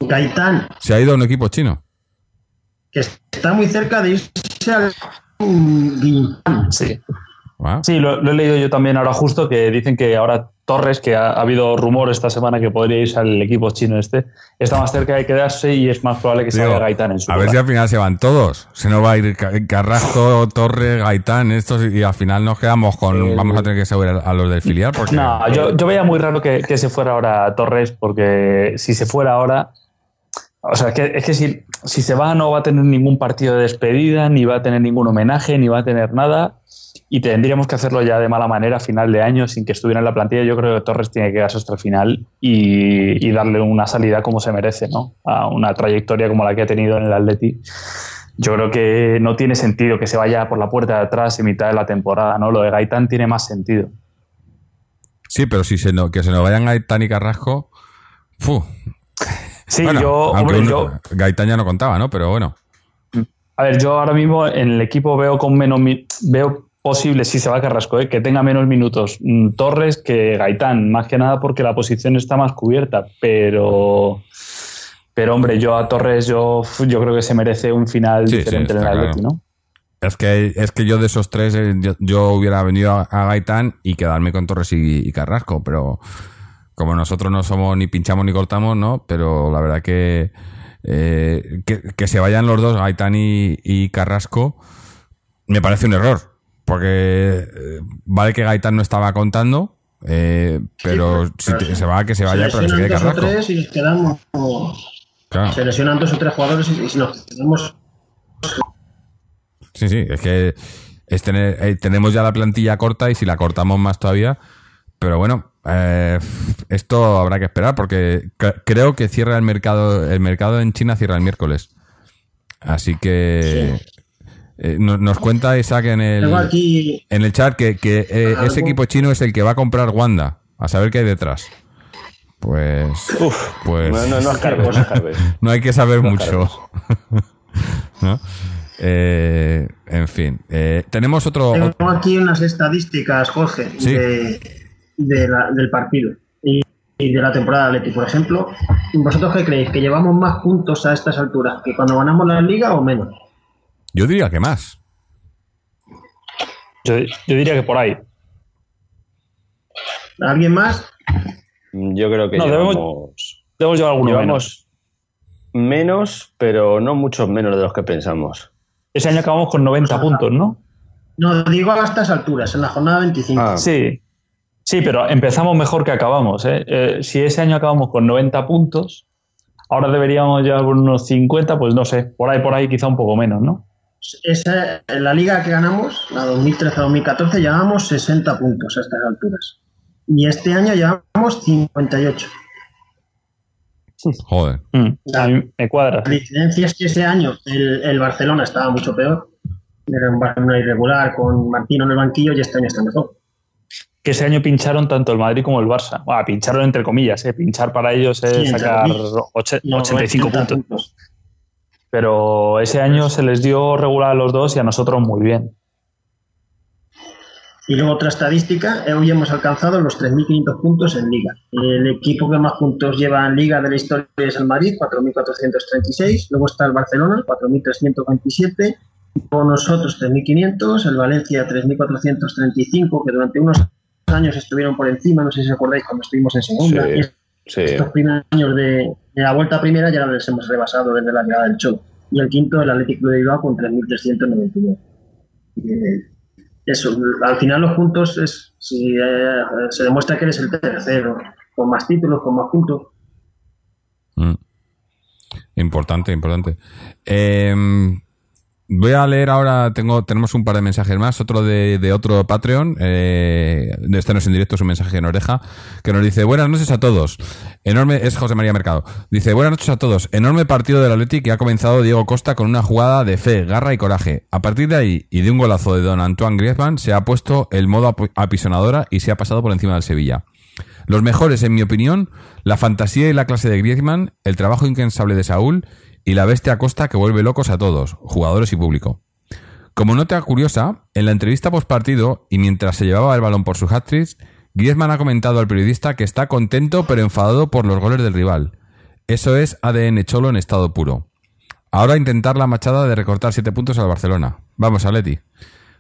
Gaitán, Se ha ido a un equipo chino. que está muy cerca de irse al. Sí. Ah, Sí, lo, lo he leído yo también ahora justo que dicen que ahora Torres, que ha, ha habido rumor esta semana que podría irse al equipo chino este, está más cerca de quedarse y es más probable que Digo, vaya Gaitán en su a ver si al final se van todos. Se nos va a ir Ca- Carrasco, Torre, Gaitán, estos, y al final nos quedamos con. Vamos a tener que seguir a los del filial porque. No, yo, yo veía muy raro que, que se fuera ahora Torres, porque si se fuera ahora. O sea, es que, es que si, si se va, no va a tener ningún partido de despedida, ni va a tener ningún homenaje, ni va a tener nada. Y tendríamos que hacerlo ya de mala manera a final de año, sin que estuviera en la plantilla. Yo creo que Torres tiene que quedarse hasta el final y, y darle una salida como se merece, ¿no? A una trayectoria como la que ha tenido en el Atleti. Yo creo que no tiene sentido que se vaya por la puerta de atrás en mitad de la temporada, ¿no? Lo de Gaitán tiene más sentido. Sí, pero si se no, que se nos vayan Gaitán y Carrasco. fu. Sí, Bueno, yo, hombre, uno- yo, Gaitán ya no contaba, ¿no? Pero bueno. a ver, yo ahora mismo en el equipo veo con menos veo posible, si se va Carrasco, ¿eh? que tenga menos minutos mm, Torres que Gaitán, más que nada porque la posición está más cubierta, pero pero hombre, yo a Torres yo, yo creo que se merece un final Sí, sí, diferente en el Atleti, claro. ¿no? Es que, es que yo de esos tres, eh, yo, yo hubiera venido a, a Gaitán y quedarme con Torres y, y Carrasco, pero como nosotros no somos ni pinchamos ni cortamos, ¿no? Pero la verdad que, eh, que, que se vayan los dos, Gaitán y, y Carrasco, me parece un error. Porque eh, vale que Gaitán no estaba contando, eh, pero si te- se va, que se vaya, pero que se quede dos o tres y nos quedamos. Claro. Se lesionan dos o tres jugadores y, y si nos quedamos. Sí, sí, es que es tener, eh, tenemos ya la plantilla corta y si la cortamos más todavía. Pero bueno, eh, esto habrá que esperar porque cre- creo que cierra el mercado, el mercado en China cierra el miércoles. Así que eh, no- nos cuenta Isaac en el, aquí. en el chat que, que, eh, ese equipo chino es el que va a comprar Wanda. A saber qué hay detrás. Pues, Uf, pues no, no, no escarbes, no escarbes. no hay que saber No mucho. ¿No? Eh, en fin, eh, tenemos otro. Tengo aquí unas estadísticas, Jorge, Sí. de, de la- del partido y, y de la temporada de Atleti, por ejemplo. ¿Vosotros qué creéis? ¿Que llevamos más puntos a estas alturas que cuando ganamos la liga o menos? Yo diría que más. Yo, yo diría que por ahí. ¿Alguien más? Yo creo que No, debemos- llevamos, Debemos llevar alguno menos. llevamos menos, pero no muchos menos de los que pensamos. Ese año acabamos con 90 puntos, ¿no? No, digo a estas alturas, en la jornada 25. Ah. Sí, sí, pero empezamos mejor que acabamos. ¿eh? Eh, si ese año acabamos con 90 puntos, ahora deberíamos llevar unos 50, pues no sé, por ahí, por ahí quizá un poco menos, ¿no? Esa, en la liga que ganamos, la 2013-2014, llevamos 60 puntos a estas alturas. Y este año llevamos 58. Joder. Mm, a mí me cuadra. La diferencia es que ese año el, el Barcelona estaba mucho peor. Era un Barcelona irregular con Martino en el banquillo y este año está mejor. Que ese año pincharon tanto el Madrid como el Barça. Bueno, pincharon entre comillas, ¿eh? pinchar para ellos es Sí, sacar comillas. oche- No, 85 80 puntos. Pero ese año se les dio regular a los dos y a nosotros muy bien. Y luego otra estadística, eh, hoy hemos alcanzado los 3.500 puntos en Liga. El equipo que más puntos lleva en Liga de la historia es el Madrid, 4.436. Luego está el Barcelona, 4.327. Con nosotros 3.500. El Valencia, 3.435, que durante unos años estuvieron por encima. No sé si os acordáis cuando estuvimos en segunda. Sí. Sí. estos primeros años de, de la vuelta primera ya les hemos rebasado desde la llegada del Cholo. Y el quinto, el Atlético de Bilbao, con 3.399. Eh, Eso, al final los puntos es si eh, se demuestra que eres el tercero, con más títulos, con más puntos. Mm. Importante, importante. Eh, Voy a leer ahora, tengo, tenemos un par de mensajes más, otro de, de otro Patreon, eh, este no es en directo, es un mensaje que nos deja, que nos dice, buenas noches a todos, enorme, es José María Mercado, dice, buenas noches a todos, enorme partido del Atleti que ha comenzado Diego Costa con una jugada de fe, garra y coraje. A partir de ahí, y de un golazo de Don Antoine Griezmann, se ha puesto el modo apisonadora y se ha pasado por encima del Sevilla. Los mejores, en mi opinión, la fantasía y la clase de Griezmann, el trabajo incansable de Saúl, y la bestia Costa que vuelve locos a todos, jugadores y público. Como nota curiosa, en la entrevista post partido y mientras se llevaba el balón por su hat-trick, Griezmann ha comentado al periodista que está contento pero enfadado por los goles del rival. Eso es ADN cholo en estado puro. Ahora intentar la machada de recortar 7 puntos al Barcelona. Vamos, Aleti.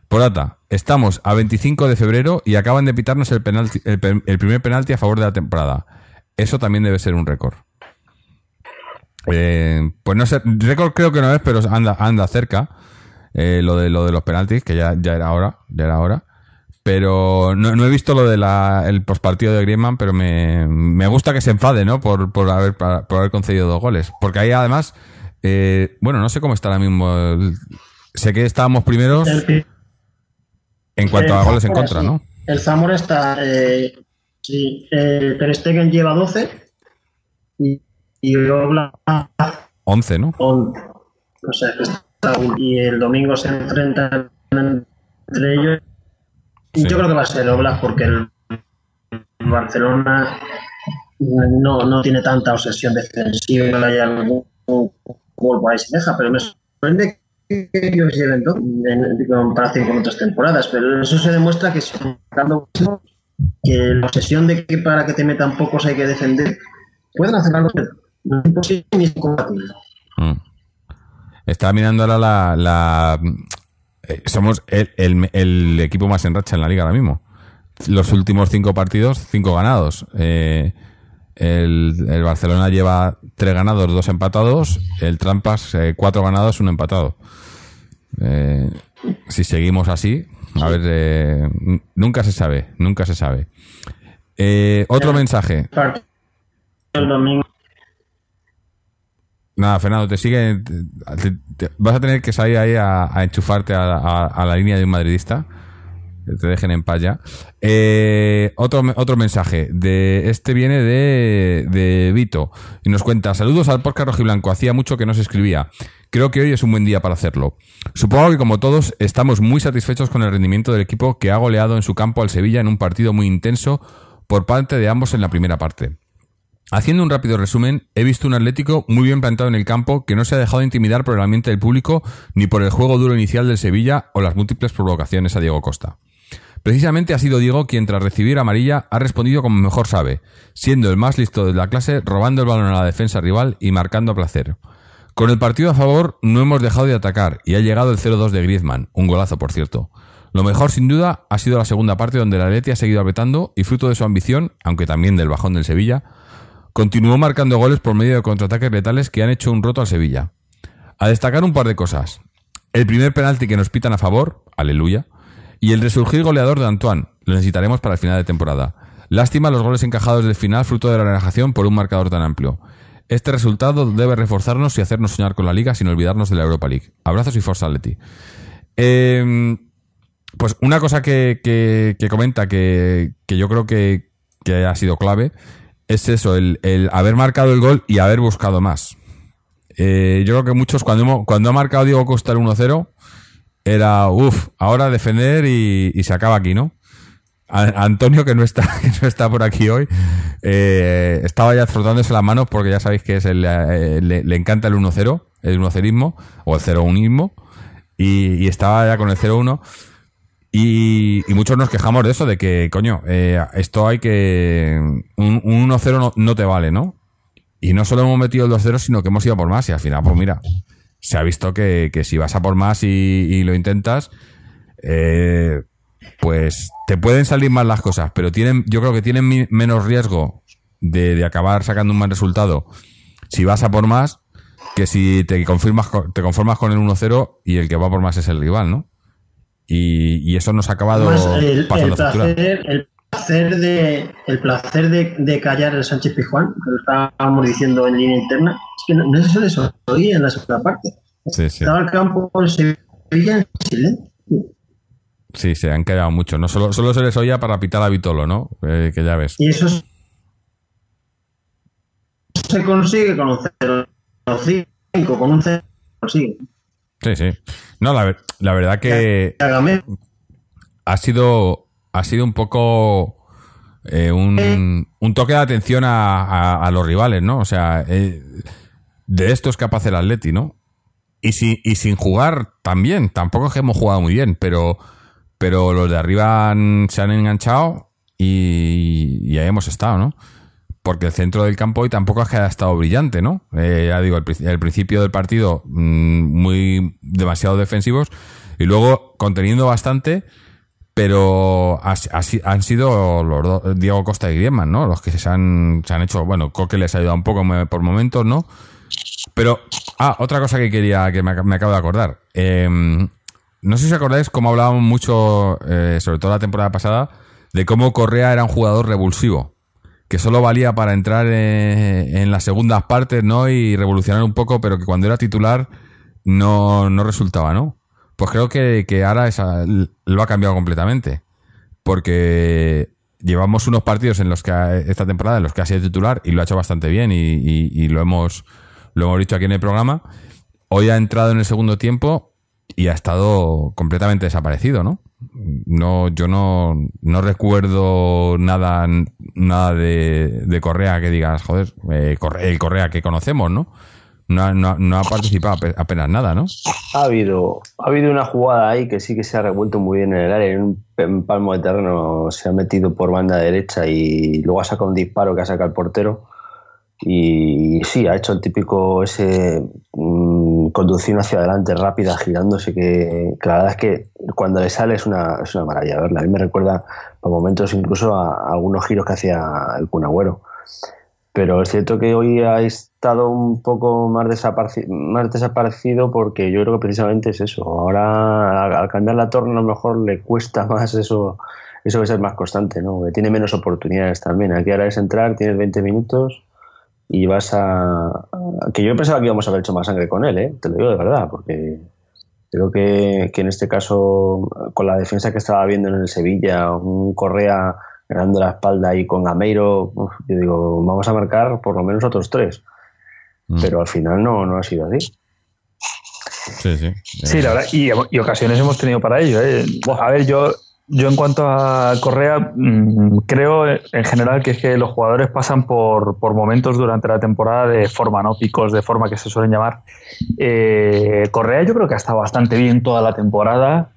Porata, estamos a 25 de febrero y acaban de pitarnos el, el primer penalti a favor de la temporada. Eso también debe ser un récord. Eh, pues no sé, récord creo que no es, pero anda, anda cerca. Eh, lo de lo de los penaltis, que ya, ya era hora, ya era hora. Pero no, he visto lo del el postpartido de Griezmann, pero me, gusta que se enfade, ¿no? Por, por, haber, por haber concedido dos goles. Porque ahí además, eh, bueno, no sé cómo está ahora mismo. sé que estábamos primeros en cuanto a goles en contra, ¿no? El Zamora está. Eh, sí, Ter Stegen lleva 12 y y Oblak 11, ¿no? O sea, y el domingo se enfrentan entre ellos. Yo creo que va a ser Oblak porque el Barcelona no, no tiene tanta obsesión defensiva, hay algún gol ahí se deja, pero me sorprende que ellos lleven dos en comparación con otras temporadas, pero eso se demuestra que que la obsesión de que para que te metan pocos hay que defender, pueden hacer algo Mm. Estaba mirando ahora la. Eh, somos el, equipo más en racha en la liga ahora mismo. Los últimos cinco partidos, cinco ganados. Eh, el, Barcelona lleva tres ganados, dos empatados. El Trampas, eh, cuatro ganados, uno empatado. si seguimos así, a ver, nunca se sabe, nunca se sabe. otro mensaje. El domingo Nada, Fernando, te sigue. vas a tener que salir ahí a, enchufarte a, la línea de un madridista. Que te dejen en paz ya. Eh, otro, otro mensaje. De, este viene de, de Vito. Y nos cuenta: Saludos al podcast Rojiblanco. Hacía mucho que no se escribía. Creo que hoy es un buen día para hacerlo. Supongo que, como todos, estamos muy satisfechos con el rendimiento del equipo que ha goleado en su campo al Sevilla en un partido muy intenso por parte de ambos en la primera parte. Haciendo un rápido resumen, he visto un Atlético muy bien plantado en el campo que no se ha dejado intimidar por el ambiente del público ni por el juego duro inicial del Sevilla o las múltiples provocaciones a Diego Costa. Precisamente ha sido Diego quien tras recibir amarilla ha respondido como mejor sabe, siendo el más listo de la clase, robando el balón a la defensa rival y marcando a placer. Con el partido a favor no hemos dejado de atacar y ha llegado el 0-2 de Griezmann, un golazo por cierto. Lo mejor sin duda ha sido la segunda parte donde el Atleti ha seguido apretando y fruto de su ambición, aunque también del bajón del Sevilla, continuó marcando goles por medio de contraataques letales que han hecho un roto al Sevilla. A destacar un par de cosas. El primer penalti que nos pitan a favor, aleluya, y el resurgir goleador de Antoine, lo necesitaremos para el final de temporada. Lástima los goles encajados del final fruto de la relajación por un marcador tan amplio. Este resultado debe reforzarnos y hacernos soñar con la liga sin olvidarnos de la Europa League. Abrazos y forza Leti. Em, pues una cosa que, comenta que, yo creo que, que ha sido clave es eso, el, haber marcado el gol y haber buscado más. Eh, yo creo que muchos, cuando, cuando ha marcado Diego Costa el 1-0, era, uff, ahora defender y, se acaba aquí, ¿no? Antonio, que no está, que no está por aquí hoy, eh, estaba ya frotándose las manos porque ya sabéis que es el, eh, le, encanta el 1-0, el 1-0ismo o el 0-1ismo, y, y, estaba ya con el 0-1. Y, muchos nos quejamos de eso, de que, coño, eh, esto hay que. Un, 1-0 no, te vale, ¿no? Y no solo hemos metido el 2-0, sino que hemos ido por más. Y al final, pues mira, se ha visto que, si vas a por más y, lo intentas, eh, pues te pueden salir mal las cosas, pero tienen, yo creo que tienen menos riesgo de, de acabar sacando un mal resultado si vas a por más que si te, confirmas, te conformas con el 1-0 y el que va por más es el rival, ¿no? Y, eso nos ha acabado el, pasando el placer, el placer de el placer de, callar el Sánchez Pijuán, que lo estábamos diciendo en línea interna, es que no, se suele oír en la segunda parte. Sí, sí. Estaba el campo de Sevilla en silencio. Sí, se han quedado mucho. No solo, solo se les oía para pitar a Vitolo, ¿no? Eh, que ya ves. Y eso es- se consigue con un 0-5, con un 0 consigue. Sí, sí. No, la, la verdad que ha sido, ha sido un poco eh, un, un toque de atención a, a- a los rivales, ¿no? O sea, eh, de esto es capaz el Atleti, ¿no? Y, si, y sin jugar también. Tampoco es que hemos jugado muy bien, pero, pero los de arriba han- se han enganchado y, y ahí hemos estado, ¿no? Porque el centro del campo hoy tampoco es que estado brillante, ¿no? Eh, ya digo, el, pri- el principio del partido mm, muy demasiado defensivos y luego conteniendo bastante, pero has- han sido los dos, Diego Costa y Griezmann, ¿no? Los que se han, se han hecho, bueno, Coque les ha ayudado un poco por momentos, ¿no? Pero, ah, otra cosa que quería, que me, ac- me acabo de acordar. Eh, no sé si acordáis cómo hablábamos mucho, eh, sobre todo la temporada pasada, de cómo Correa era un jugador revulsivo, que solo valía para entrar eh, en las segundas partes, ¿no? Y revolucionar un poco, pero que cuando era titular no, no resultaba, ¿no? Pues creo que, que ahora esa, lo ha cambiado completamente. Porque llevamos unos partidos en los que ha- esta temporada en los que ha sido titular y lo ha hecho bastante bien y, y- y lo hemos lo hemos dicho aquí en el programa. Hoy ha entrado en el segundo tiempo y ha estado completamente desaparecido, ¿no? No, yo no, no recuerdo nada, nada de, de Correa que digas, joder, eh, Corre- el Correa que conocemos, ¿no? No, no no ha participado ape- apenas nada, ¿no? Ha habido, ha habido una jugada ahí que sí que se ha revuelto muy bien en el área. En un en palmo de terreno se ha metido por banda derecha y luego ha sacado un disparo que ha sacado el portero. Y sí, ha hecho el típico ese mm, conducción hacia adelante rápida, girándose, que, la verdad es que cuando le sale es una, es una maravilla verla. A mí me recuerda por momentos incluso a, algunos giros que hacía el Kun Agüero. Pero es cierto que hoy ha estado un poco más, desapareci- más desaparecido porque yo creo que precisamente es eso. Ahora, al, cambiar la torna, a lo mejor le cuesta más eso, eso de ser más constante, ¿no? Tiene menos oportunidades también. Aquí ahora es entrar, tienes 20 minutos y vas a. Que yo pensaba que íbamos a haber hecho más sangre con él, ¿eh? Te lo digo de verdad, porque creo que, que en este caso, con la defensa que estaba viendo en el Sevilla, un Correa ganando la espalda y con Gameiro, uf, yo digo, vamos a marcar por lo menos otros tres. Mm. Pero al final no, no ha sido así. Sí, sí. Sí, Eh, la verdad, y, y ocasiones hemos tenido para ello. ¿eh? A ver, yo, yo en cuanto a Correa, mm, creo en general que es que los jugadores pasan por, por momentos durante la temporada de forma, ¿no? Picos de forma que se suelen llamar. Eh, Correa yo creo que ha estado bastante bien toda la temporada.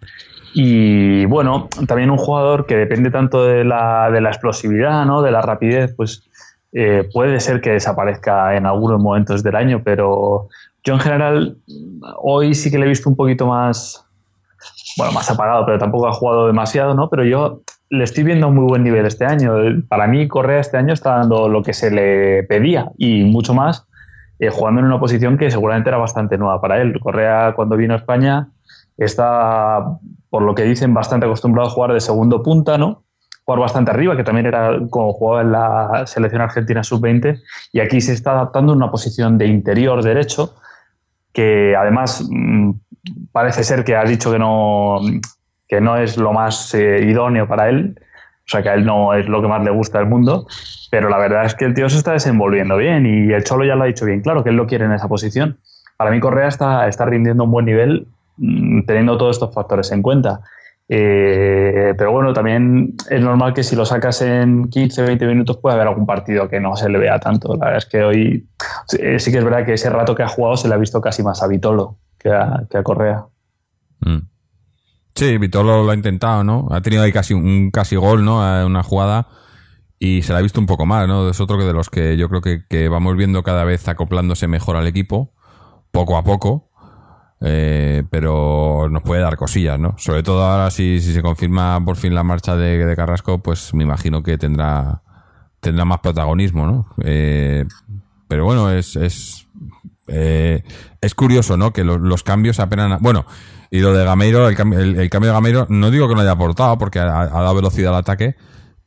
Y bueno, también un jugador que depende tanto de la, de la explosividad, ¿no? de la rapidez, pues eh, puede ser que desaparezca en algunos momentos del año, pero yo en general hoy sí que le he visto un poquito más, bueno, más apagado, pero tampoco ha jugado demasiado, ¿no? Pero yo le estoy viendo a un muy buen nivel este año. Para mí Correa este año está dando lo que se le pedía y mucho más, eh, jugando en una posición que seguramente era bastante nueva para él. Correa cuando vino a España está, por lo que dicen, bastante acostumbrado a jugar de segundo punta, ¿no? Jugar bastante arriba, que también era como jugaba en la selección argentina sub-20, y aquí se está adaptando en una posición de interior derecho, que además mm, parece ser que has dicho que no, que no es lo más eh, idóneo para él, o sea que a él no es lo que más le gusta del mundo, pero la verdad es que el tío se está desenvolviendo bien y el Cholo ya lo ha dicho bien claro, que él lo quiere en esa posición. Para mí Correa está, está rindiendo un buen nivel mm, teniendo todos estos factores en cuenta. Eh, pero bueno, también es normal que si lo sacas en 15 20 minutos puede haber algún partido que no se le vea tanto. La verdad es que hoy sí que es verdad que ese rato que ha jugado se le ha visto casi más a que a, que a Correa. Mm. Sí, Vitolo lo ha intentado, ¿no? Ha tenido ahí casi un casi gol, ¿no? Una jugada y se la ha visto un poco más, ¿no? Es otro que de los que yo creo que, que vamos viendo cada vez acoplándose mejor al equipo, poco a poco, eh, pero nos puede dar cosillas, ¿no? Sobre todo ahora si, si se confirma por fin la marcha de, Carrasco, pues me imagino que tendrá tendrá más protagonismo, ¿no? Eh, pero bueno, es, eh, es curioso, ¿no? Que lo- los cambios apenas... Bueno, y lo de Gameiro, el, el- el cambio de Gameiro, no digo que no haya aportado, porque ha, ha dado velocidad al ataque,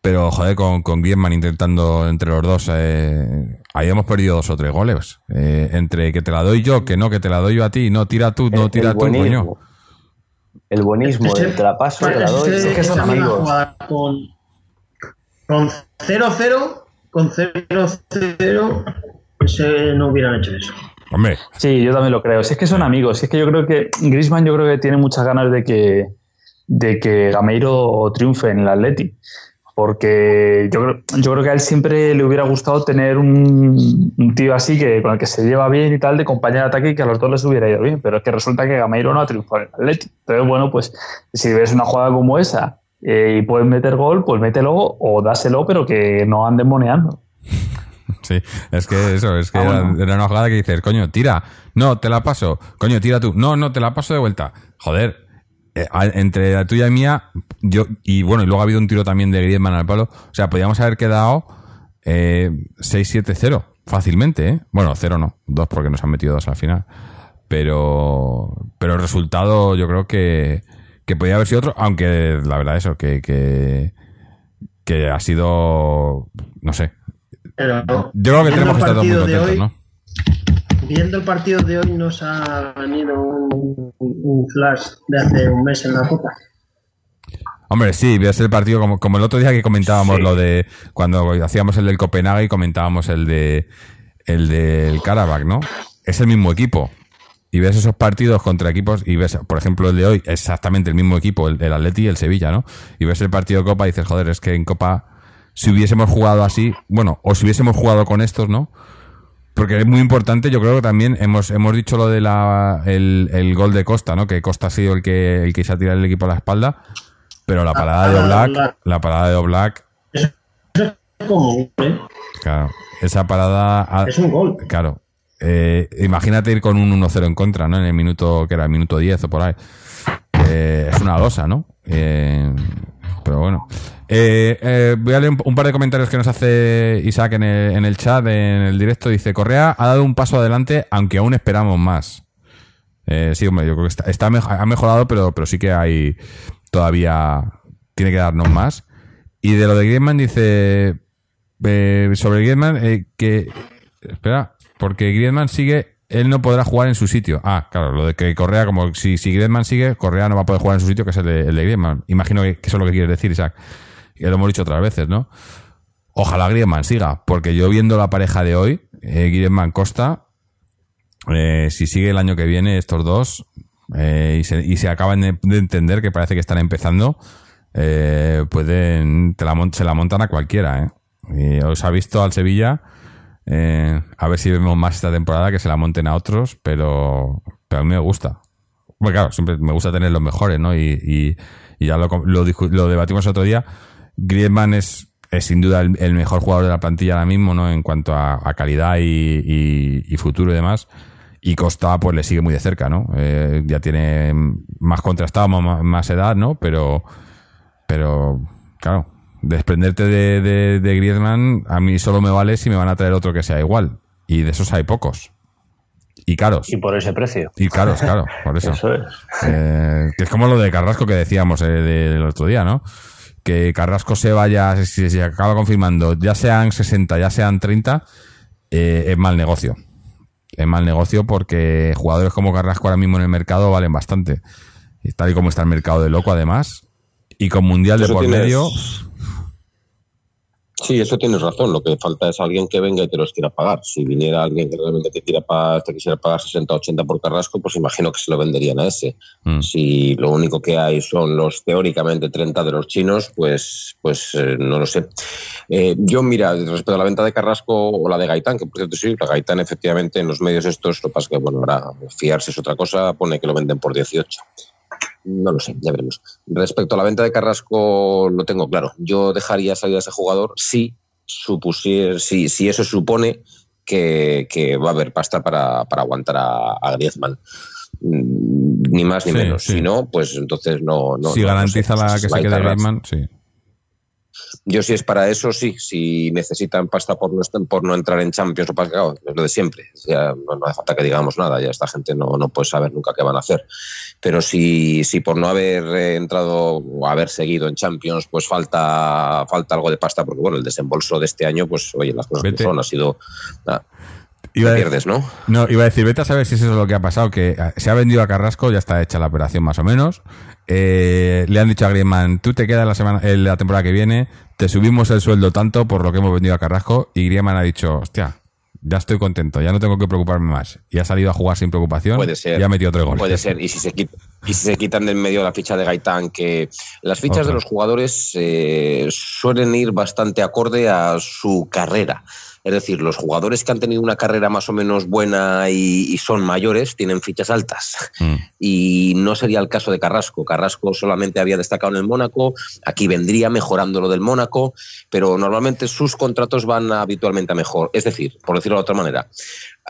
pero joder, con, con Griezmann intentando entre los dos eh, ahí hemos perdido dos o tres goles. Eh, entre que te la doy yo, que no, que te la doy yo a ti, no, tira tú, no El- tira el tú, coño. El buenismo, el te la paso, te la doy. Es que son amigos. Con, con 0-0, con 0-0, ese no hubieran hecho eso. Hombre, Sí, yo también lo creo. Si es que son amigos, si es que yo creo que Griezmann yo creo que tiene muchas ganas de que, de que Gameiro triunfe en el Atleti. Porque yo creo, yo creo que a él siempre le hubiera gustado tener un, un tío así que con el que se lleva bien y tal, de compañía de ataque y que a los dos les hubiera ido bien. Pero es que resulta que Gameiro no ha triunfado en el Atleti. Entonces, bueno, pues si ves una jugada como esa eh, y puedes meter gol, pues mételo o dáselo, pero que no anden moneando. sí, es que eso, es que Ah, era, bueno. era una jugada que dices, coño, tira, no, te la paso, coño, tira tú, no, no, te la paso de vuelta. Joder, eh, entre la tuya y mía, yo, y bueno, y luego ha habido un tiro también de Griezmann al palo, o sea, podríamos haber quedado eh, 6-7-0, fácilmente, ¿eh? Bueno, 0 no, 2 porque nos han metido dos al final. Pero, pero el resultado yo creo que, que podía haber sido otro, aunque la verdad eso, que, que, que ha sido, no sé, Pero yo creo que tenemos que estar muy contentos, hoy, ¿no? Viendo el partido de hoy nos ha venido un, un flash de hace un mes en la Copa. Hombre, sí, ves el partido como, como el otro día que comentábamos Sí. lo de cuando hacíamos el del Copenhague y comentábamos el de el del Karabakh, ¿no? Es el mismo equipo. Y ves esos partidos contra equipos y ves, por ejemplo, el de hoy, exactamente el mismo equipo, el, el Atleti y el Sevilla, ¿no? Y ves el partido de Copa y dices, joder, es que en Copa, si hubiésemos jugado así, bueno, o si hubiésemos jugado con estos, ¿no? Porque es muy importante, yo creo que también hemos, hemos dicho lo de la, el, el gol de Costa, ¿no? Que Costa ha sido el que, el que se ha tirado el equipo a la espalda. Pero la parada de parada de Oblak, Oblak. la parada de Oblak, Como, ¿eh? claro, esa parada, ha- Es un gol. claro. Eh, imagínate ir con un 1-0 en contra, ¿no? En el minuto, que era el minuto 10 o por ahí. Eh, es una losa, ¿no? Eh, pero bueno. Eh, eh, voy a leer un, par de comentarios que nos hace Isaac en el, en el chat, en el directo. Dice, Correa ha dado un paso adelante, aunque aún esperamos más. Eh, sí, hombre, yo creo que está, ha mejorado, pero, pero sí que hay todavía, tiene que darnos más. Y de lo de Griezmann dice, sobre Griezmann, que, espera, porque Griezmann sigue, él no podrá jugar en su sitio. Ah, claro, lo de que Correa, como si, si Griezmann sigue, Correa no va a poder jugar en su sitio, que es el de, el Griezmann. Imagino que, eso es lo que quieres decir, Isaac. Que lo hemos dicho otras veces, ¿no? Ojalá Griezmann siga, porque yo viendo la pareja de hoy, eh, Griezmann Costa, eh, si sigue el año que viene estos dos eh, y, se, acaban de, de entender que parece que están empezando, eh, pueden, se la montan a cualquiera. ¿eh? Y os ha visto al Sevilla, eh, a ver si vemos más esta temporada que se la monten a otros, pero, pero a mí me gusta. Bueno, claro, siempre me gusta tener los mejores, ¿no? Y, y- ya lo, lo, lo debatimos otro día. Griezmann es, es sin duda el, mejor jugador de la plantilla ahora mismo, ¿no? En cuanto a, calidad y futuro y demás. Y Costa, pues le sigue muy de cerca, ¿no? Eh, ya tiene más contrastado, más, más edad, ¿no? Pero, pero, claro, desprenderte de, de, de Griezmann a mí solo me vale si me van a traer otro que sea igual. Y de esos hay pocos. Y caros. Y por ese precio. Y caros, claro, por eso. Eso es. Eh, que es como lo de Carrasco que decíamos eh, del otro día, ¿no? Que Carrasco se vaya, si se acaba confirmando, ya sean 60, ya sean 30, eh, es mal negocio. Es mal negocio porque jugadores como Carrasco ahora mismo en el mercado valen bastante. Y tal y como está el mercado de loco, además. Y con Mundial de por tienes- medio. Sí, eso tienes razón. Lo que falta es alguien que venga y te los quiera pagar. Si viniera alguien que realmente te, quiera pagar, te quisiera pagar 60 80 por Carrasco, pues imagino que se lo venderían a ese. Mm. Si lo único que hay son los teóricamente 30 de los chinos, pues, pues eh, no lo sé. Eh, yo, mira, respecto a la venta de Carrasco o la de Gaitán, que por cierto sí, la Gaitán efectivamente en los medios estos, lo que pasa es que, bueno, ahora fiarse es otra cosa, pone que lo venden por 18. No lo sé, ya veremos. Respecto a la venta de Carrasco, lo tengo claro. Yo dejaría salir a ese jugador si, supusier, si, si eso supone que, que va a haber pasta para, para aguantar a, a Griezmann. Mm, Ni más ni Sí, menos. sí. Si no, pues entonces no. no si no- no garantiza sé. la que se quede Griezmann, sí. Yo si es para eso, sí. Si necesitan pasta por no, por no entrar en Champions o para es lo de siempre. Ya no, hace falta que digamos nada, ya esta gente no, no puede saber nunca qué van a hacer. Pero si, si por no haber entrado o haber seguido en Champions, pues falta, falta algo de pasta, porque bueno, el desembolso de este año, pues oye, las cosas que son, ha sido... Iba pierdes, ¿no? No, iba a decir, vete a saber si eso es lo que ha pasado, que ah, se ha vendido a Carrasco, ya está hecha la operación más o menos. Eh, le han dicho a Griezmann, tú te quedas la, semana, la temporada que viene, te subimos el sueldo tanto por lo que hemos vendido a Carrasco, y Griezmann ha dicho, hostia, ya estoy contento, ya no tengo que preocuparme más. Y ha salido a jugar sin preocupación puede ser, y ha metido tres goles. Puede ser, y si se, y si se quitan del medio la ficha de Gaitán, que las fichas de los jugadores eh, suelen ir bastante acorde a su carrera. Es decir, los jugadores que han tenido una carrera más o menos buena y, son mayores tienen fichas altas. Mm. Y no sería el caso de Carrasco. Carrasco solamente había destacado en el Mónaco, aquí vendría mejorando lo del Mónaco, pero normalmente sus contratos van habitualmente a mejor. Es decir, por decirlo de otra manera,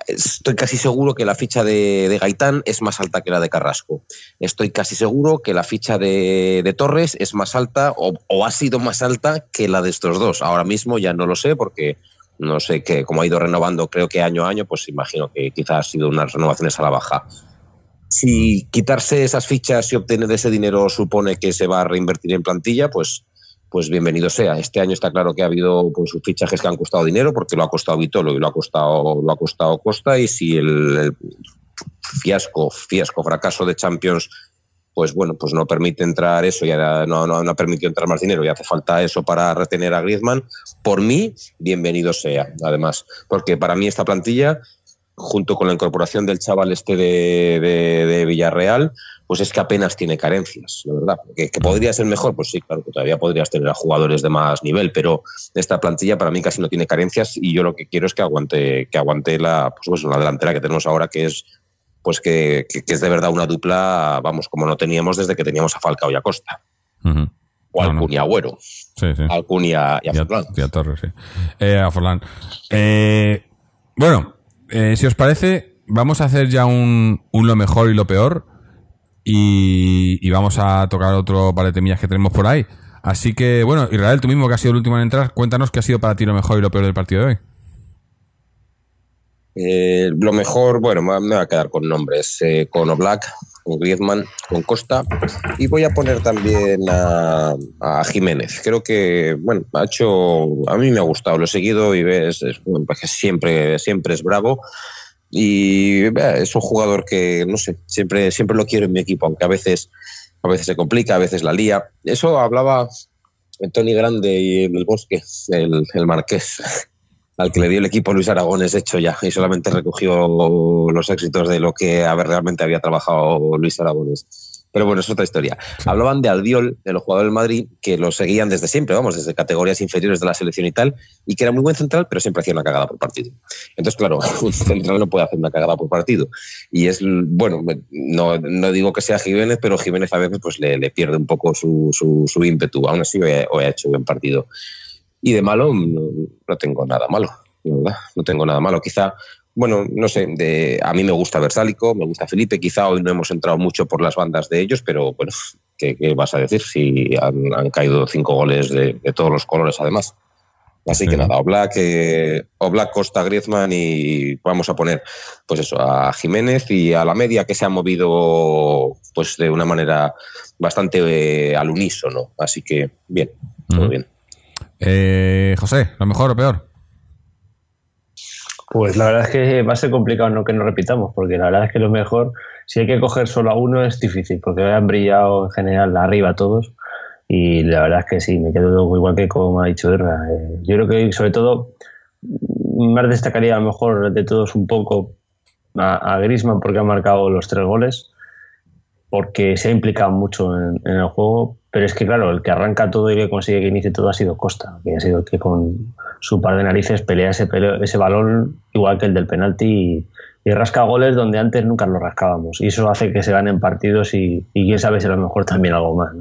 estoy casi seguro que la ficha de, Gaitán es más alta que la de Carrasco. Estoy casi seguro que la ficha de, Torres es más alta o, o, ha sido más alta que la de estos dos. Ahora mismo ya no lo sé porque no sé qué, como ha ido renovando, creo que año a año, pues imagino que quizás ha sido unas renovaciones a la baja. Si quitarse esas fichas y obtener ese dinero supone que se va a reinvertir en plantilla, pues, pues bienvenido sea. Este año está claro que ha habido pues, fichajes que han costado dinero, porque lo ha costado Vitolo y lo ha costado, lo ha costado Costa, y si el fiasco, fiasco, fracaso de Champions pues bueno, pues no permite entrar eso, ya no, no, ha permitido entrar más dinero y hace falta eso para retener a Griezmann. Por mí, bienvenido sea, además, porque para mí esta plantilla, junto con la incorporación del chaval este de, Villarreal, pues es que apenas tiene carencias, la verdad. ¿Que, podría ser mejor, pues sí, claro, que todavía podrías tener a jugadores de más nivel, pero esta plantilla para mí casi no tiene carencias y yo lo que quiero es que aguante, que aguante la, pues, la delantera que tenemos ahora, que es pues que, es de verdad una dupla, vamos, como no teníamos desde que teníamos a Falcao y a Costa. O a Alcuni Agüero. Sí, sí. Y a, Forlán. Y a Torres, sí. Eh, a Forlán. Eh, bueno, eh, si os parece, vamos a hacer ya un, un lo mejor y lo peor. Y, y, vamos a tocar otro par de temillas que tenemos por ahí. Así que, bueno, Israel, tú mismo que has sido el último en entrar, cuéntanos qué ha sido para ti lo mejor y lo peor del partido de hoy. Eh, lo mejor, bueno, me va a quedar con nombres, eh, con Oblak, con Griezmann, con Costa y voy a poner también a, Jiménez. Creo que, bueno, ha hecho, a mí me ha gustado, lo he seguido y ves, es, siempre, siempre es bravo y es un jugador que, no sé, siempre, siempre lo quiero en mi equipo, aunque a veces, a veces se complica, a veces la lía. Eso hablaba Tony Grande y el Bosque, el, el Marqués al que le dio el equipo Luis Aragones hecho ya y solamente recogió los éxitos de lo que realmente había trabajado Luis Aragones. Pero bueno, es otra historia. Hablaban de Albiol, de los jugadores del Madrid, que lo seguían desde siempre, vamos, desde categorías inferiores de la selección y tal, y que era muy buen central, pero siempre hacía una cagada por partido. Entonces, claro, un central no puede hacer una cagada por partido. Y es, bueno, no, no digo que sea Jiménez, pero Jiménez a veces pues, le, pierde un poco su, su, ímpetu. Aún así, hoy ha hecho buen partido. Y de malo no, tengo nada malo, ¿verdad? No tengo nada malo. Quizá, bueno, no sé, de, a mí me gusta Versálico, me gusta Felipe, quizá hoy no hemos entrado mucho por las bandas de ellos, pero bueno, ¿qué, vas a decir si han, caído cinco goles de, todos los colores además? Así que nada, Oblak, eh, Oblak, Costa, Griezmann y vamos a poner, pues eso, a Jiménez y a la media que se ha movido pues de una manera bastante eh, al unísono. Así que bien, todo bien. Eh, José, ¿lo mejor o peor? Pues la verdad es que va a ser complicado no que nos repitamos, porque la verdad es que lo mejor, si hay que coger solo a uno es difícil, porque han brillado en general arriba todos y la verdad es que sí, me quedo igual que como ha dicho Erra. Eh, yo creo que sobre todo más destacaría a lo mejor de todos un poco a, a Grisman porque ha marcado los tres goles, porque se ha implicado mucho en el juego, pero es que, claro, el que arranca todo y que consigue que inicie todo ha sido Costa, que ha sido el que con su par de narices pelea ese, ese balón igual que el del penalti y, rasca goles donde antes nunca lo rascábamos. Y eso hace que se ganen partidos y, quién sabe si a lo mejor también algo más.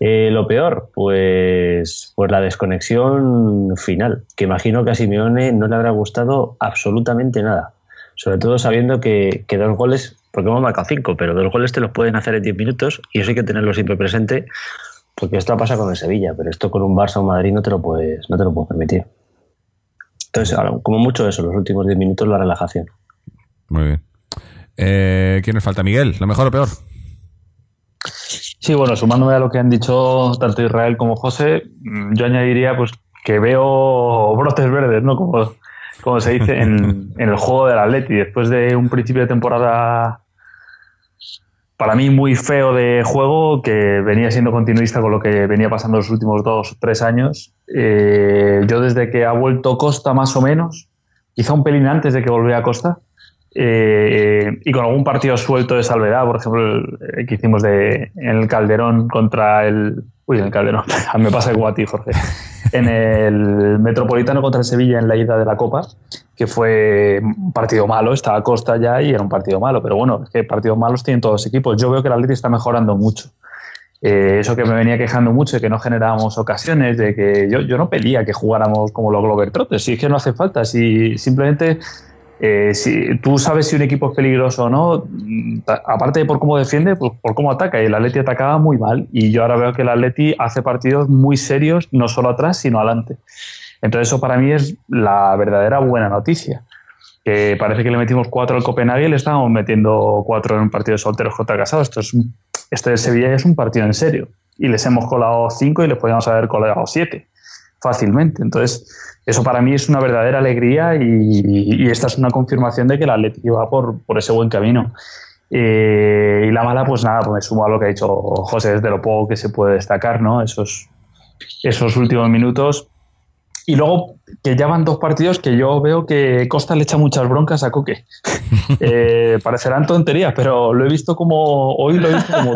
Eh, lo peor, pues, pues la desconexión final, que imagino que a Simeone no le habrá gustado absolutamente nada. Sobre todo sabiendo que, que dos goles porque hemos marcado cinco, pero dos goles te los pueden hacer en diez minutos y eso hay que tenerlo siempre presente porque esto pasa con el Sevilla, pero esto con un Barça o Madrid no te lo puedes, no te lo puedes permitir. Entonces, como mucho eso, los últimos 10 minutos la relajación. Muy bien. Eh, ¿Quién nos falta? Miguel, ¿lo mejor o peor? Sí, bueno, sumándome a lo que han dicho tanto Israel como José, mm, yo añadiría pues que veo brotes verdes, ¿no? Como, como se dice en, en el juego del Atleti. Después de un principio de temporada para mí muy feo de juego, que venía siendo continuista con lo que venía pasando los últimos dos o tres años. Eh, yo desde que ha vuelto Costa más o menos, quizá un pelín antes de que volviera Costa, eh, y con algún partido suelto de salvedad, por ejemplo, el, que hicimos de, en el Calderón contra el... Uy, en el Calderón, me pasa igual a ti, Jorge. En el Metropolitano contra el Sevilla en la ida de la Copa, que fue un partido malo, estaba Costa ya y era un partido malo, pero bueno, es que partidos malos tienen todos los equipos. Yo veo que el Atleti está mejorando mucho. Eh, eso que me venía quejando mucho de que no generábamos ocasiones, de que yo, yo no pedía que jugáramos como los Glover Trotters, si es que no hace falta, si simplemente eh, si tú sabes si un equipo es peligroso o no, mm, aparte de por cómo defiende, pues por cómo ataca. Y el Atleti atacaba muy mal. Y yo ahora veo que el Atleti hace partidos muy serios, no solo atrás, sino adelante. Entonces, eso para mí es la verdadera buena noticia. Que parece que le metimos cuatro al Copenhague y le estábamos metiendo cuatro en un partido de solteros contra casados. Esto es, este de Sevilla es un partido en serio. Y les hemos colado cinco y les podríamos haber colado siete fácilmente. Entonces, eso para mí es una verdadera alegría y, esta es una confirmación de que el Atlético va por, por ese buen camino. Eh, y la mala, pues nada, pues me sumo a lo que ha dicho José, desde lo poco que se puede destacar, ¿no? Esos, esos últimos minutos y luego que ya van dos partidos que yo veo que Costa le echa muchas broncas a Coque. Eh, parecerán tonterías, pero lo he visto como, hoy lo he visto como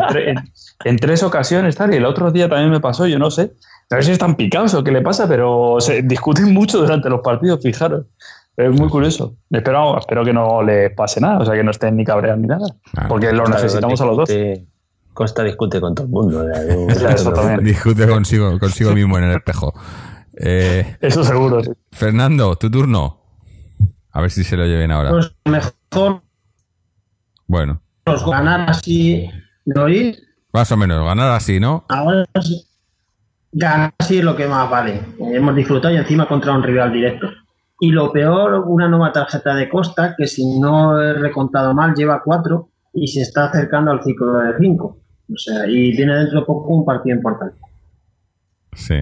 en, tres ocasiones tal, y el otro día también me pasó, yo no sé. A ver si están picados o qué le pasa, pero se discuten mucho durante los partidos, fijaros. Es muy curioso. Espero, espero que no le pase nada, o sea, que no estén ni cabreados ni nada. Porque lo necesitamos a los dos. Costa discute con todo el mundo. Discute consigo, consigo mismo en el espejo. Eh, Eso seguro, Fernando, tu turno. A ver si se lo lleven ahora. Pues mejor. Bueno. Pues ganar así. ¿Lo oís? Más o menos, ganar así, ¿no? Ahora sí. Ganar así es lo que más vale. Hemos disfrutado y encima contra un rival directo. Y lo peor, una nueva tarjeta de Costa, que si no he recontado mal, lleva cuatro y se está acercando al ciclo de cinco. O sea, y tiene dentro de poco un partido importante. Sí.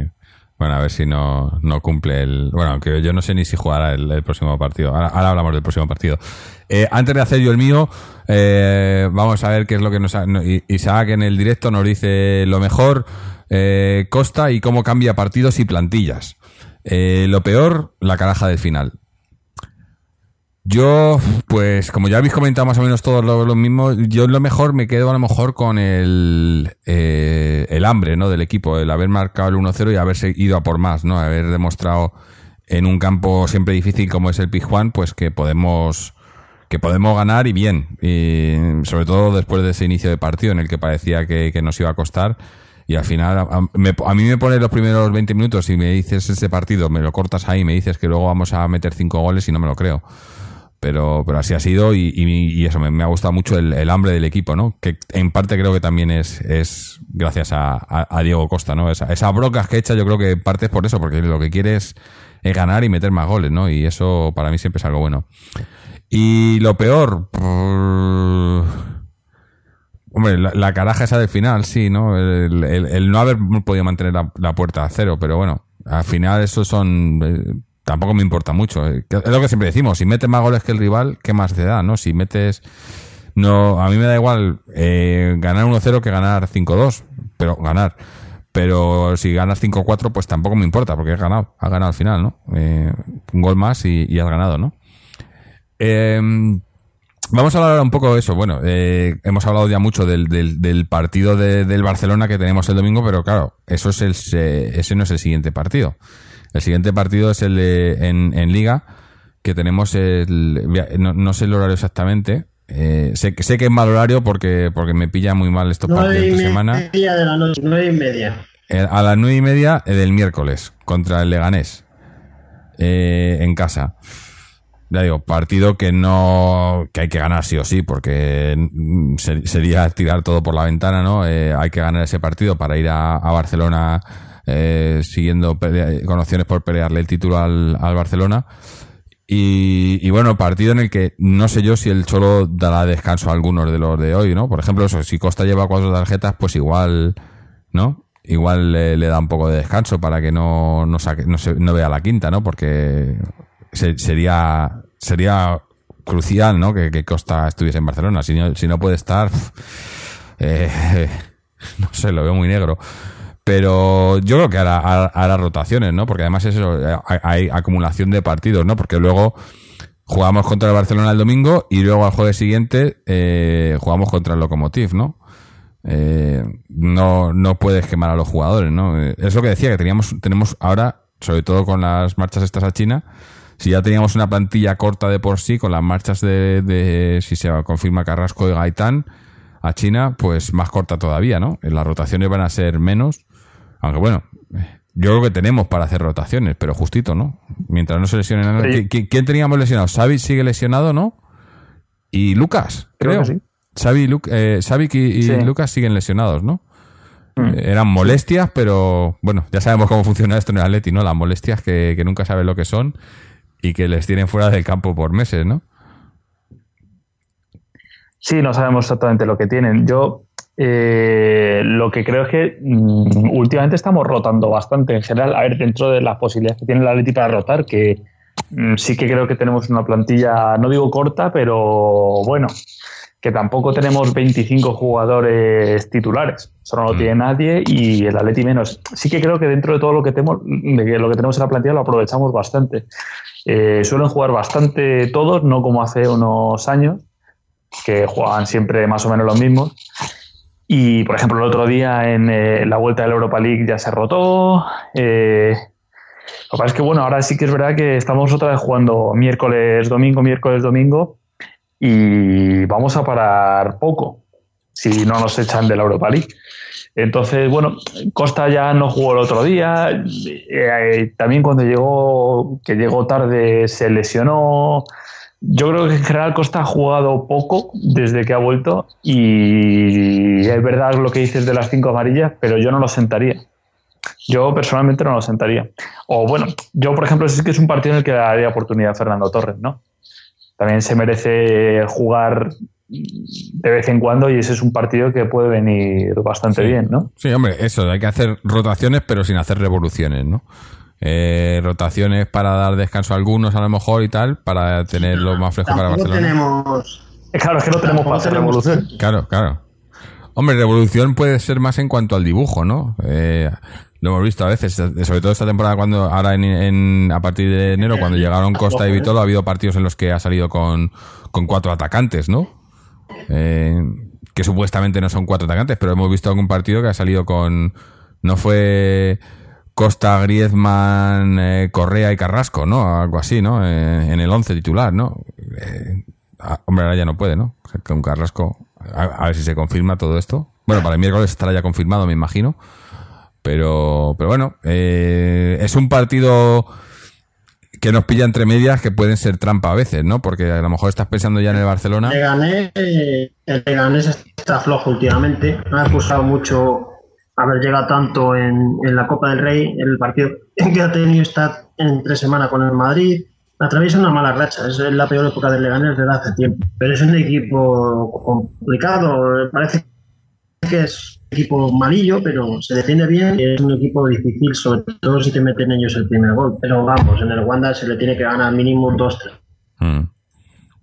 Bueno, a ver si no, no cumple el. Bueno, aunque yo no sé ni si jugará el, próximo partido. Ahora, hablamos del próximo partido. Eh, antes de hacer yo el mío, eh, vamos a ver qué es lo que nos. Isaac en el directo nos dice lo mejor, eh, Costa y cómo cambia partidos y plantillas. lo peor, la caraja del final. Yo, pues, como ya habéis comentado más o menos todos lo, mismo, yo lo mejor me quedo a lo mejor con el, eh, el hambre, ¿no? Del equipo, el haber marcado el 1-0 y haberse ido a por más, ¿no? Haber demostrado en un campo siempre difícil como es el Pijuan, pues que podemos, que podemos ganar y bien. Y sobre todo después de ese inicio de partido en el que parecía que, nos iba a costar. Y al final, a, a, mí me pones los primeros 20 minutos y me dices ese partido, me lo cortas ahí, me dices que luego vamos a meter 5 goles y no me lo creo pero, pero así ha sido y, eso me, ha gustado mucho el, hambre del equipo, ¿no? Que en parte creo que también es, es gracias a, Diego Costa, ¿no? Esa, esas brocas que echa yo creo que parte es por eso, porque lo que quiere es, ganar y meter más goles, ¿no? Y eso para mí siempre es algo bueno. Y lo peor, hombre, la, caraja esa del final, sí, ¿no? El, no haber podido mantener la, la, puerta a cero, pero bueno, al final eso son eh, tampoco me importa mucho. Eh, es lo que siempre decimos, si metes más goles que el rival, ¿qué más te da? ¿no? Si metes... No, a mí me da igual eh, ganar 1-0 que ganar 5-2, pero ganar. Pero si ganas 5-4, pues tampoco me importa, porque has ganado, has ganado al final, ¿no? Eh, un gol más y, has ganado, ¿no? vamos a hablar un poco de eso. Bueno, hemos hablado ya mucho del, del, partido del Barcelona que tenemos el domingo, pero claro, eso es el, ese no es el siguiente partido. El siguiente partido es el de en, Liga, que tenemos el. No, sé el horario exactamente. Eh, sé, sé que es mal horario porque, porque me pilla muy mal estos partidos de semana. Media de la noche, nueve y media. A las nueve y media del miércoles contra el Leganés. Eh, en casa. ya digo, partido que no que hay que ganar sí o sí, porque mm, sería tirar todo por la ventana, ¿no? Eh, hay que ganar ese partido para ir a, Barcelona eh, siguiendo con opciones por pelearle el título al, Barcelona. Y, bueno, partido en el que no sé yo si el Cholo dará descanso a algunos de los de hoy, ¿no? Por ejemplo, eso, si Costa lleva cuatro tarjetas, pues igual, ¿no? Igual le, da un poco de descanso para que no, no, saque, no, se, no vea la quinta, ¿no? Porque sería, sería crucial, ¿no? Que, Costa estuviese en Barcelona. Si no, si no puede estar, eh, no sé, lo veo muy negro. Pero yo creo que hará, rotaciones, ¿no? Porque además eso, hay, acumulación de partidos, ¿no? Porque luego jugamos contra el Barcelona el domingo y luego al jueves siguiente eh, jugamos contra el Lokomotiv, ¿no? Eh, no, no puedes quemar a los jugadores, ¿no? Es lo que decía, que teníamos, tenemos ahora, sobre todo con las marchas estas a China, si ya teníamos una plantilla corta de por sí, con las marchas de, si se confirma Carrasco y Gaitán a China, pues más corta todavía, ¿no? Las rotaciones van a ser menos, aunque bueno, yo creo que tenemos para hacer rotaciones, pero justito, ¿no? Mientras no se lesionen. ¿Quién teníamos lesionado? Xavi sigue lesionado, ¿no? Y Lucas, creo. creo. Xavi, eh, y, Lucas siguen lesionados, ¿no? Mm. Eh, eran molestias, pero bueno, ya sabemos cómo funciona esto en el Atleti, ¿no? Las molestias que, que nunca sabes lo que son y que les tienen fuera del campo por meses, ¿no? Sí, no sabemos exactamente lo que tienen. Yo eh, lo que creo es que mm, últimamente estamos rotando bastante en general. A ver, dentro de las posibilidades que tiene la Atleti para rotar, que mm, sí que creo que tenemos una plantilla, no digo corta, pero bueno, que tampoco tenemos 25 jugadores titulares. Eso no lo mm. tiene nadie y el Atleti menos. Sí que creo que dentro de todo lo que tenemos, de lo que tenemos en la plantilla lo aprovechamos bastante. Eh, suelen jugar bastante todos, no como hace unos años, que jugaban siempre más o menos los mismos. Y, por ejemplo, el otro día en eh, la vuelta de la Europa League ya se rotó. Eh, lo que pasa es que, bueno, ahora sí que es verdad que estamos otra vez jugando miércoles, domingo, miércoles, domingo. Y vamos a parar poco si no nos echan de la Europa League. Entonces, bueno, Costa ya no jugó el otro día. Eh, también cuando llegó, que llegó tarde, se lesionó. Yo creo que en general Costa ha jugado poco desde que ha vuelto y es verdad lo que dices de las cinco amarillas, pero yo no lo sentaría. Yo personalmente no lo sentaría. O bueno, yo por ejemplo sí que es un partido en el que daría oportunidad a Fernando Torres, ¿no? También se merece jugar de vez en cuando y ese es un partido que puede venir bastante bien, ¿no? Sí, hombre, eso, hay que hacer rotaciones pero sin hacer revoluciones, ¿no? Eh, rotaciones para dar descanso a algunos a lo mejor y tal, para tenerlo más fresco para Barcelona. Tenemos... Claro, es que no tenemos para hacer revolución. Claro, claro. Hombre, revolución puede ser más en cuanto al dibujo, ¿no? Eh, lo hemos visto a veces, sobre todo esta temporada cuando ahora en, a partir de enero cuando llegaron Costa y Vitolo ha habido partidos en los que ha salido con, con cuatro atacantes, ¿no? Eh, que supuestamente no son cuatro atacantes, pero hemos visto algún partido que ha salido con. No fue Costa, Griezmann, eh, Correa y Carrasco, ¿no? Algo así, ¿no? Eh, en el once titular, ¿no? Ah, hombre, ahora ya no puede, ¿no? Con Carrasco. A, ver si se confirma todo esto. Bueno, para el miércoles estará ya confirmado, me imagino. Pero, pero bueno, es un partido que nos pilla entre medias que pueden ser trampa a veces, ¿no? Porque a lo mejor estás pensando ya en el Barcelona. El Leganés está flojo últimamente. No ha acusado mucho haber llegado tanto en, la Copa del Rey, en el partido que ha tenido está en tres semanas con el Madrid. Atraviesa una mala racha, es la peor época del Leganés desde hace tiempo. Pero es un equipo complicado, parece que es equipo malillo, pero se defiende bien es un equipo difícil, sobre todo si te meten ellos el primer gol. Pero vamos, en el Wanda se le tiene que ganar mínimo 2-3. Mm.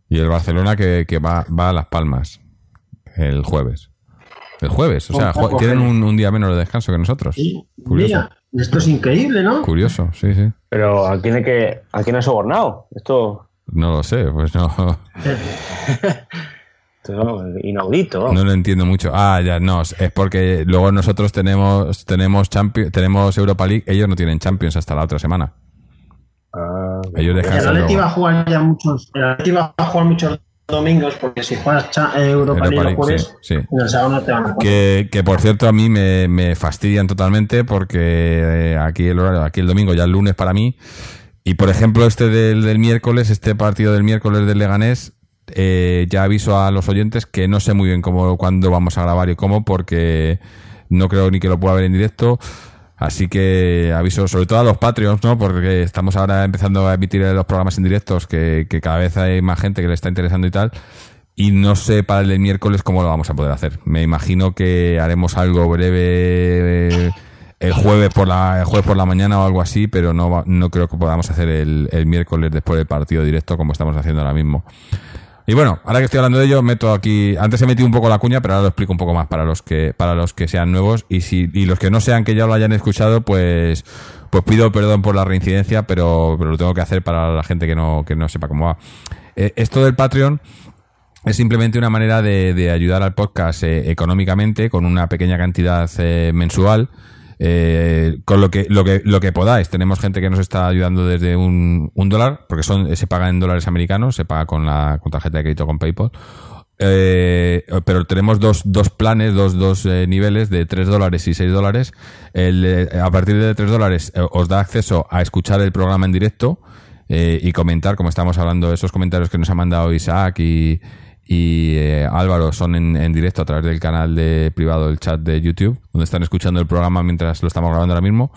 Y el Barcelona que, va, va, a Las Palmas el jueves. El jueves, o sea, tienen un, día menos de descanso que nosotros. Mira, esto es increíble, ¿no? Curioso, sí, sí. Pero ¿a quién, que, ¿a quién ha sobornado? Esto... No lo sé, pues no. inaudito. No lo entiendo mucho. Ah, ya, no, es porque luego nosotros tenemos tenemos Champions, tenemos Europa League, ellos no tienen Champions hasta la otra semana. Ah, ellos descansan. El Atleti va a jugar ya muchos, el Atleti va a jugar muchos domingos porque si juegas Europa, League, jueves, sí, te van a que, que por cierto a mí me, me fastidian totalmente porque eh, aquí el horario, aquí el domingo ya el lunes para mí. Y por ejemplo, este del, del miércoles, este partido del miércoles del Leganés, eh, ya aviso a los oyentes que no sé muy bien cómo, cuándo vamos a grabar y cómo, porque no creo ni que lo pueda ver en directo. Así que aviso sobre todo a los Patreons, ¿no? Porque estamos ahora empezando a emitir los programas en directos, que, que cada vez hay más gente que le está interesando y tal. Y no sé para el miércoles cómo lo vamos a poder hacer. Me imagino que haremos algo breve eh, el jueves por la el jueves por la mañana o algo así, pero no, no creo que podamos hacer el, el miércoles después del partido directo como estamos haciendo ahora mismo. Y bueno, ahora que estoy hablando de ello, meto aquí. Antes he metido un poco la cuña, pero ahora lo explico un poco más para los que, para los que sean nuevos. Y si, y los que no sean que ya lo hayan escuchado, pues, pues pido perdón por la reincidencia, pero, pero lo tengo que hacer para la gente que no, que no sepa cómo va. Eh, esto del Patreon es simplemente una manera de, de ayudar al podcast eh, económicamente con una pequeña cantidad eh, mensual. Eh, con lo que, lo que lo que podáis. Tenemos gente que nos está ayudando desde un, un dólar, porque son se paga en dólares americanos, se paga con la con tarjeta de crédito con PayPal. Eh, pero tenemos dos, dos planes, dos, dos eh, niveles de 3 dólares y 6 dólares. De- a partir de 3 dólares eh, os da acceso a escuchar el programa en directo eh, y comentar, como estamos hablando, esos comentarios que nos ha mandado Isaac y, y eh, Álvaro son en, en directo a través del canal de privado del chat de YouTube, donde están escuchando el programa mientras lo estamos grabando ahora mismo.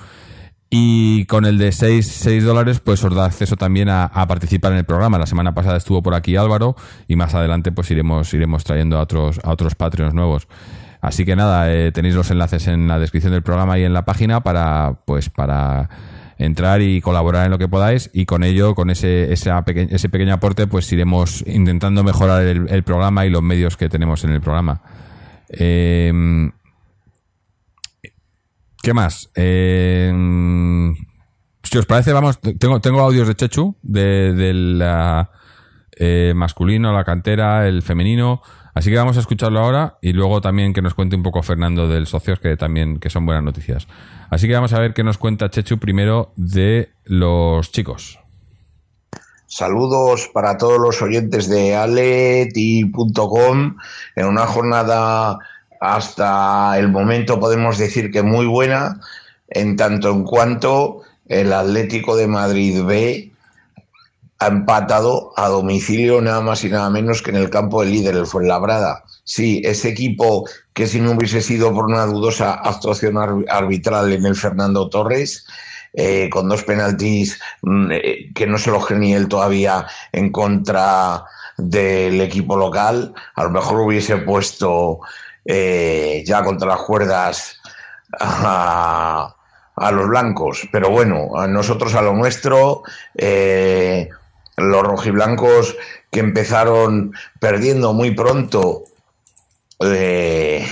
Y con el de 6, 6 dólares, pues os da acceso también a, participar en el programa. La semana pasada estuvo por aquí Álvaro y más adelante pues iremos, iremos trayendo a otros, a otros Patreons nuevos. Así que nada, eh, tenéis los enlaces en la descripción del programa y en la página para, pues, para entrar y colaborar en lo que podáis y con ello, con ese, esa peque- ese pequeño aporte, pues iremos intentando mejorar el, el programa y los medios que tenemos en el programa. Eh, ¿Qué más? Eh, si os parece, vamos, tengo, tengo audios de Chechu, de, eh, masculino, la cantera, el femenino. Así que vamos a escucharlo ahora y luego también que nos cuente un poco Fernando del Socios, que también que son buenas noticias. Así que vamos a ver qué nos cuenta Chechu primero de los chicos. Saludos para todos los oyentes de aleti.com en una jornada hasta el momento podemos decir que muy buena, en tanto en cuanto el Atlético de Madrid B ha empatado a domicilio nada más y nada menos que en el campo del líder, el Fuenlabrada. Sí, ese equipo que si no hubiese sido por una dudosa actuación ar- arbitral en el Fernando Torres, eh, con dos penaltis mm, eh, que no se lo genie él todavía en contra del equipo local, a lo mejor hubiese puesto eh, ya contra las cuerdas a, a los blancos. Pero bueno, a nosotros a lo nuestro, los rojiblancos que empezaron perdiendo muy pronto eh,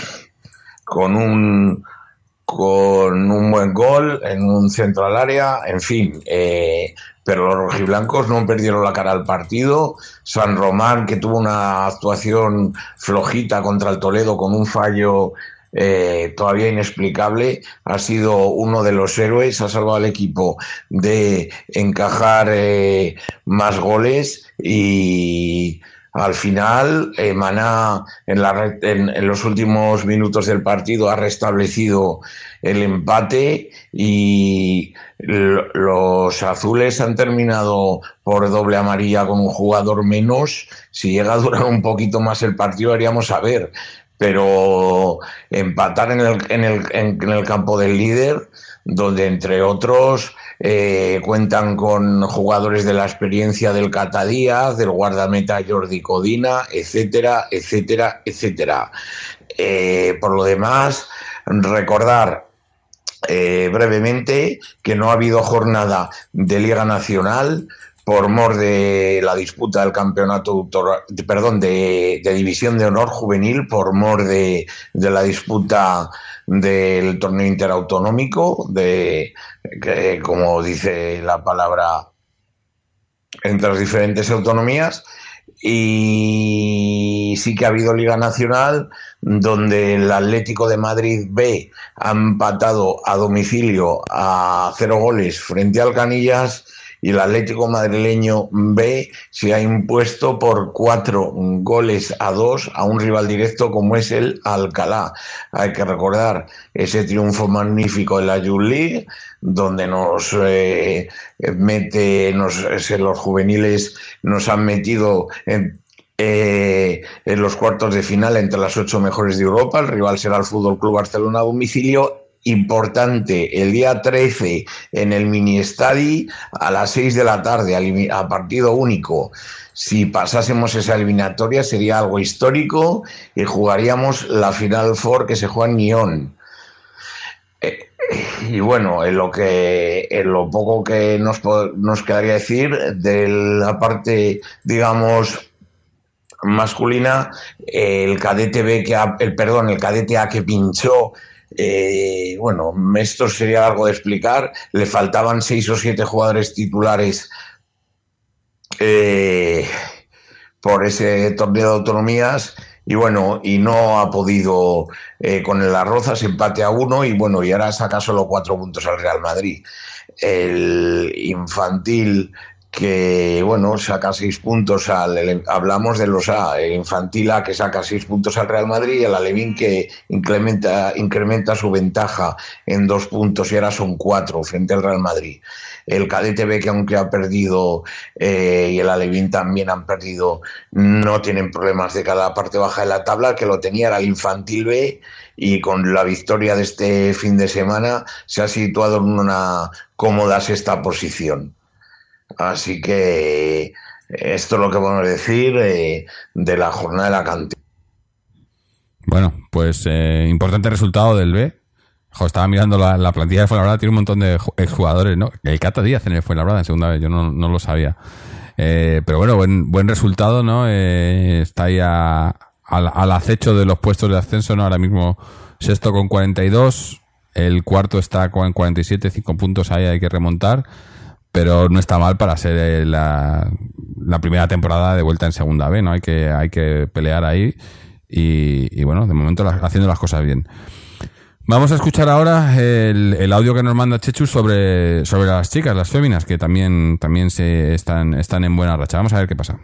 con un con un buen gol en un centro al área, en fin, eh, pero los rojiblancos no perdieron la cara al partido. San Román, que tuvo una actuación flojita contra el Toledo con un fallo eh, todavía inexplicable, ha sido uno de los héroes, ha salvado al equipo de encajar eh, más goles y al final eh, Maná en, en- los últimos minutos del partido ha restablecido el empate y los azules han terminado por doble amarilla con un jugador menos. Si llega a durar un poquito más el partido, haríamos saber. Pero empatar en el, en el, en- el campo del líder, donde entre otros eh, cuentan con jugadores de la experiencia del Cata Díaz, del guardameta Jordi Codina, etcétera, etcétera, etcétera. Eh, por lo demás, recordar eh, brevemente que no ha habido jornada de Liga Nacional por mor de la disputa del campeonato, de- perdón, de, de División de Honor Juvenil, por mor de, de la disputa del torneo interautonómico, de que, como dice la palabra, entre las diferentes autonomías. Y sí que ha habido Liga Nacional, donde el Atlético de Madrid B ha empatado a domicilio a cero goles frente al Canillas y el Atlético madrileño B se ha impuesto por cuatro goles a dos a un rival directo como es el Alcalá. Hay que recordar ese triunfo magnífico en la Youth donde nos eh, mete, nos, los juveniles nos han metido en eh, en los cuartos de final entre las ocho mejores de Europa. El rival será el Fútbol Club Barcelona a domicilio. Importante, el día 13 en el mini estadi a las 6 de la tarde, a partido único. Si pasásemos esa eliminatoria sería algo histórico y jugaríamos la Final Four que se juega en Nyon. Eh, y bueno, en lo que en lo poco que nos, nos quedaría decir de la parte, digamos, masculina, el cadete B que el perdón, el cadete A que pinchó eh, bueno, esto sería algo de explicar. Le faltaban seis o siete jugadores titulares eh, por ese torneo de autonomías y bueno, y no ha podido eh, con el Arrozas empate a uno y bueno, y ahora saca solo cuatro puntos al Real Madrid. El infantil que bueno, saca seis puntos al hablamos de los A, infantil A que saca seis puntos al Real Madrid y el Alevín que incrementa, incrementa su ventaja en dos puntos y ahora son cuatro frente al Real Madrid. El cadete B que aunque ha perdido eh, y el Alevín también han perdido, no tienen problemas de cada parte baja de la tabla, que lo tenía era el infantil B y con la victoria de este fin de semana se ha situado en una cómoda sexta posición. Así que esto es lo que podemos decir eh, de la jornada de la cantera. Bueno, pues eh, importante resultado del B. estaba mirando la, plantilla de Fuenlabrada, tiene un montón de exjugadores, ¿no? El Cata Díaz en el Fuenlabrada en segunda vez, yo no, lo sabía. Eh, pero bueno, buen, buen resultado, ¿no? está ahí al, acecho de los puestos de ascenso, ¿no? Ahora mismo sexto con 42, el cuarto está con 47, 5 puntos ahí hay que remontar pero no está mal para ser eh, la, primera temporada de vuelta en segunda B, ¿no? Hay que, hay que pelear ahí y, bueno, de momento haciendo las cosas bien. Vamos a escuchar ahora el, audio que nos manda Chechu sobre, sobre las chicas, las féminas, que también, también se están, están en buena racha. Vamos a ver qué pasa.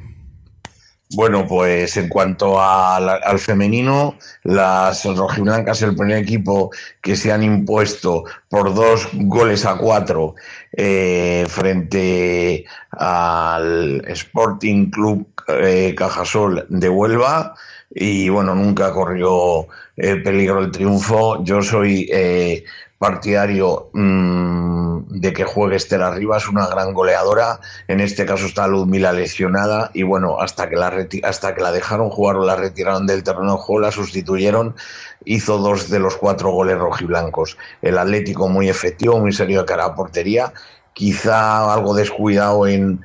Bueno, pues en cuanto al femenino, las rojiblancas, el primer equipo que se han impuesto por dos goles a cuatro eh, frente al Sporting Club eh, Cajasol de Huelva y bueno, nunca corrió eh, peligro el triunfo. Yo soy partidario mm, de que juegue Estela Rivas, una gran goleadora. En este caso está Ludmila lesionada y bueno, hasta que la, hasta que la dejaron jugar o la retiraron del terreno la sustituyeron. Hizo dos de los cuatro goles rojiblancos. El Atlético muy efectivo, muy serio de cara a portería. Quizá algo descuidado en,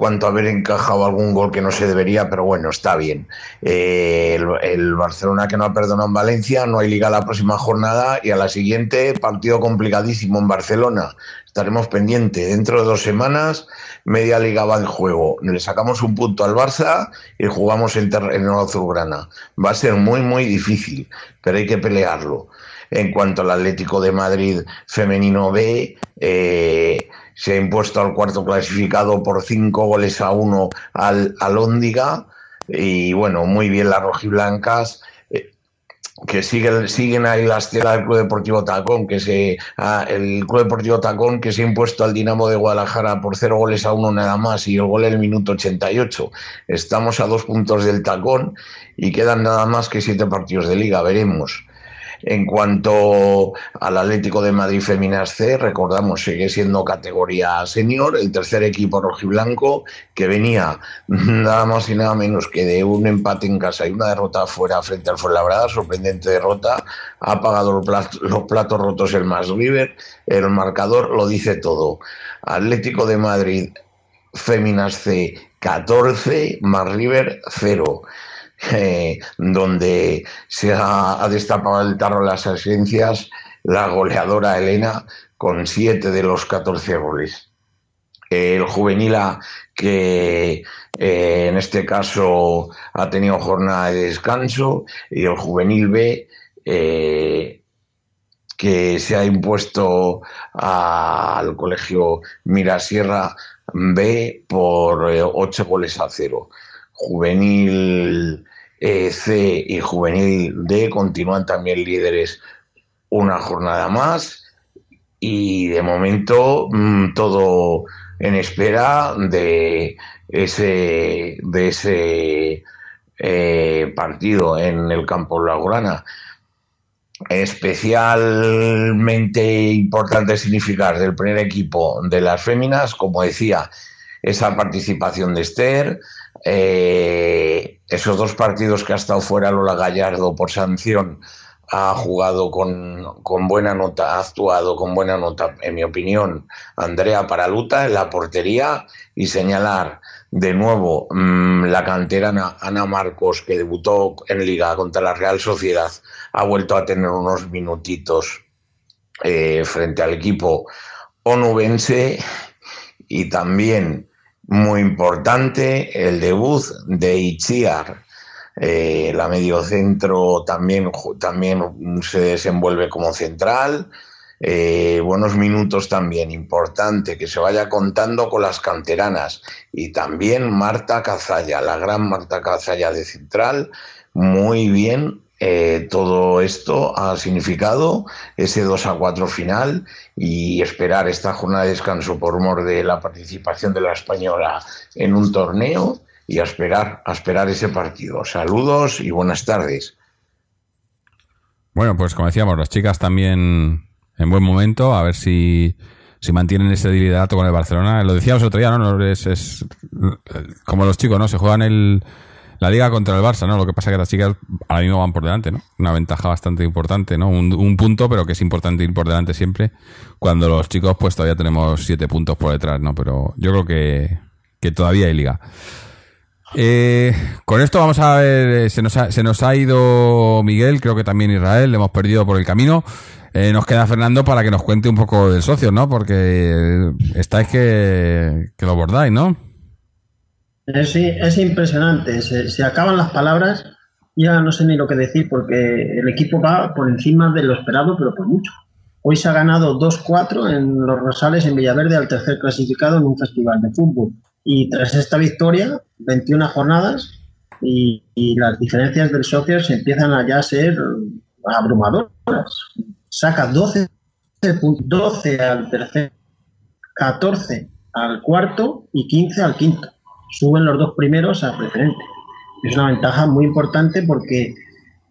cuanto haber encajado algún gol que no se debería, pero bueno, está bien. Eh, el, Barcelona que no ha perdonado en Valencia, no hay liga la próxima jornada y a la siguiente partido complicadísimo en Barcelona. Estaremos pendientes. Dentro de dos semanas, media liga va en juego. Le sacamos un punto al Barça y jugamos en, en Azulgrana. Va a ser muy, muy difícil, pero hay que pelearlo. En cuanto al Atlético de Madrid femenino B, eh, se ha impuesto al cuarto clasificado por cinco goles a uno al, al Y bueno, muy bien las rojiblancas eh, que siguen, siguen ahí la estela del Club Deportivo Tacón, que se, ah, el Club Deportivo Tacón que se ha impuesto al Dinamo de Guadalajara por cero goles a uno nada más y el gol en el minuto 88. Estamos a dos puntos del Tacón y quedan nada más que siete partidos de liga, veremos. En cuanto al Atlético de Madrid Feminas C, recordamos, sigue siendo categoría senior, el tercer equipo rojiblanco, que venía nada más y nada menos que de un empate en casa y una derrota fuera frente al Fuenlabrada, sorprendente derrota, ha pagado los platos, rotos el Más River, el marcador lo dice todo. Atlético de Madrid Feminas C 14, más River 0. Eh, donde se ha, destapado el tarro de las asistencias la goleadora Elena con siete de los 14 goles. El juvenil A, que eh, en este caso ha tenido jornada de descanso, y el juvenil B, eh, que se ha impuesto al colegio Mirasierra B por 8 goles a 0. Juvenil C y Juvenil D continúan también líderes una jornada más y de momento mm, todo en espera de ese, de ese eh, partido en el campo Laurana. Especialmente importante significar del primer equipo de las féminas, como decía, esa participación de Esther, eh, esos dos partidos que ha estado fuera Lola Gallardo por sanción ha jugado con, con, buena nota, ha actuado con buena nota, en mi opinión, Andrea Paraluta en la portería y señalar de nuevo mmm, la canterana Ana Marcos, que debutó en Liga contra la Real Sociedad, ha vuelto a tener unos minutitos eh, frente al equipo onubense y también muy importante el debut de Itziar eh, la mediocentro también, también se desenvuelve como central. Eh, buenos minutos también, importante que se vaya contando con las canteranas. Y también Marta Cazalla, la gran Marta Cazalla de central, muy bien. Eh, todo esto ha significado ese 2 a 4 final y esperar esta jornada de descanso por mor de la participación de la española en un torneo y esperar, a esperar ese partido. Saludos y buenas tardes. Bueno, pues como decíamos, las chicas también en buen momento, a ver si, si mantienen ese liderato con el Barcelona. Lo decíamos otro día, ¿no? Es, es como los chicos, ¿no? Se juegan el, la liga contra el Barça, ¿no? Lo que pasa es que las chicas ahora mismo van por delante, ¿no? Una ventaja bastante importante, ¿no? Un, un, punto, pero que es importante ir por delante siempre. Cuando los chicos, pues todavía tenemos siete puntos por detrás, ¿no? Pero yo creo que, que todavía hay liga. Eh, con esto vamos a ver, eh, se nos, ha, se nos ha ido Miguel, creo que también Israel, le hemos perdido por el camino. Eh, nos queda Fernando para que nos cuente un poco del socio, ¿no? Porque estáis que, que lo bordáis, ¿no? Es, es impresionante, se, acaban las palabras, ya no sé ni lo que decir, porque el equipo va por encima de lo esperado, pero por mucho. Hoy se ha ganado 2-4 en Los Rosales, en Villaverde, al tercer clasificado en un festival de fútbol. Y tras esta victoria, 21 jornadas, y, las diferencias del socio empiezan a ya ser abrumadoras. Saca 12 12 al tercer, 14 al cuarto y 15 al quinto. Suben los dos primeros a preferente. Es una ventaja muy importante porque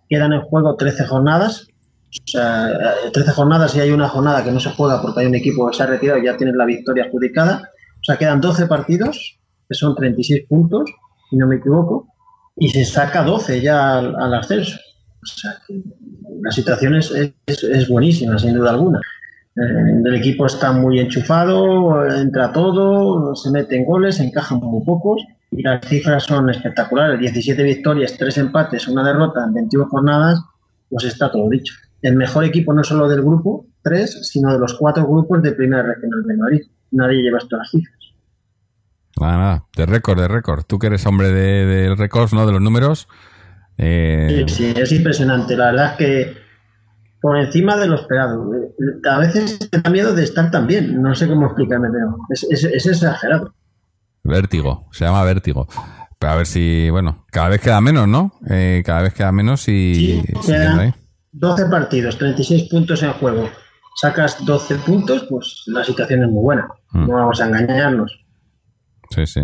quedan en juego 13 jornadas. O sea, 13 jornadas y hay una jornada que no se juega porque hay un equipo que se ha retirado y ya tienen la victoria adjudicada. O sea, quedan 12 partidos, que son 36 puntos, si no me equivoco, y se saca 12 ya al, al ascenso. O sea, la situación es, es, es buenísima, sin duda alguna. Eh, el equipo está muy enchufado, entra todo, se meten goles, se encajan muy pocos y las cifras son espectaculares. 17 victorias, 3 empates, una derrota en 21 jornadas, pues está todo dicho. El mejor equipo no solo del grupo 3, sino de los cuatro grupos de Primera Regional de Madrid. Nadie lleva estas cifras. Nada, nada, de récord, de récord. Tú que eres hombre de, de récords, ¿no? De los números. Eh... Sí, sí, es impresionante. La verdad es que por encima de lo esperado. A veces te da miedo de estar tan bien. No sé cómo explicarme, pero es, es, es exagerado. Vértigo, se llama vértigo. Pero a ver si, bueno, cada vez queda menos, ¿no? Eh, cada vez queda menos y... Sí, quedan 12 partidos, 36 puntos en juego. Sacas 12 puntos, pues la situación es muy buena. Mm. No vamos a engañarnos. Sí, sí.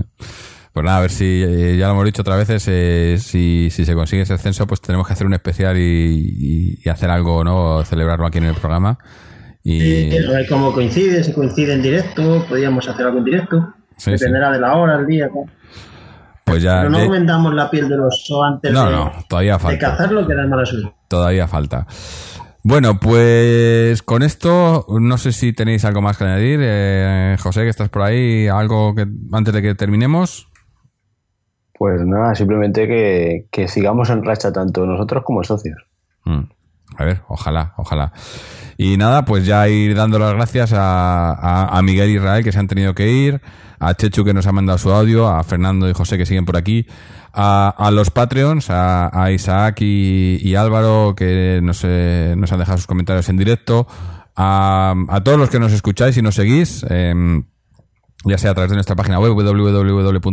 Pues nada, a ver si, eh, ya lo hemos dicho otras veces, eh, si, si, se consigue ese ascenso, pues tenemos que hacer un especial y, y, y hacer algo, ¿no? Celebrarlo aquí en el programa. Y... Sí, eso es como coincide, si coincide en directo, podríamos hacer algo en directo. Sí, Dependerá sí. de la hora, el día. ¿no? Pues ya, Pero no ya... vendamos la piel del oso antes no, de, no, todavía falta. de cazarlo, que da mala suerte. Todavía falta. Bueno, pues con esto, no sé si tenéis algo más que añadir. Eh, José, que estás por ahí, algo que antes de que terminemos. Pues nada, simplemente que, que, sigamos en racha tanto nosotros como socios. Mm. A ver, ojalá, ojalá. Y nada, pues ya ir dando las gracias a, a, a, Miguel Israel que se han tenido que ir, a Chechu que nos ha mandado su audio, a Fernando y José que siguen por aquí, a, los Patreons, a, Isaac y, Álvaro que nos, eh, nos han dejado sus comentarios en directo, a, todos los que nos escucháis y nos seguís. Eh, ya sea a través de nuestra página web www.atleti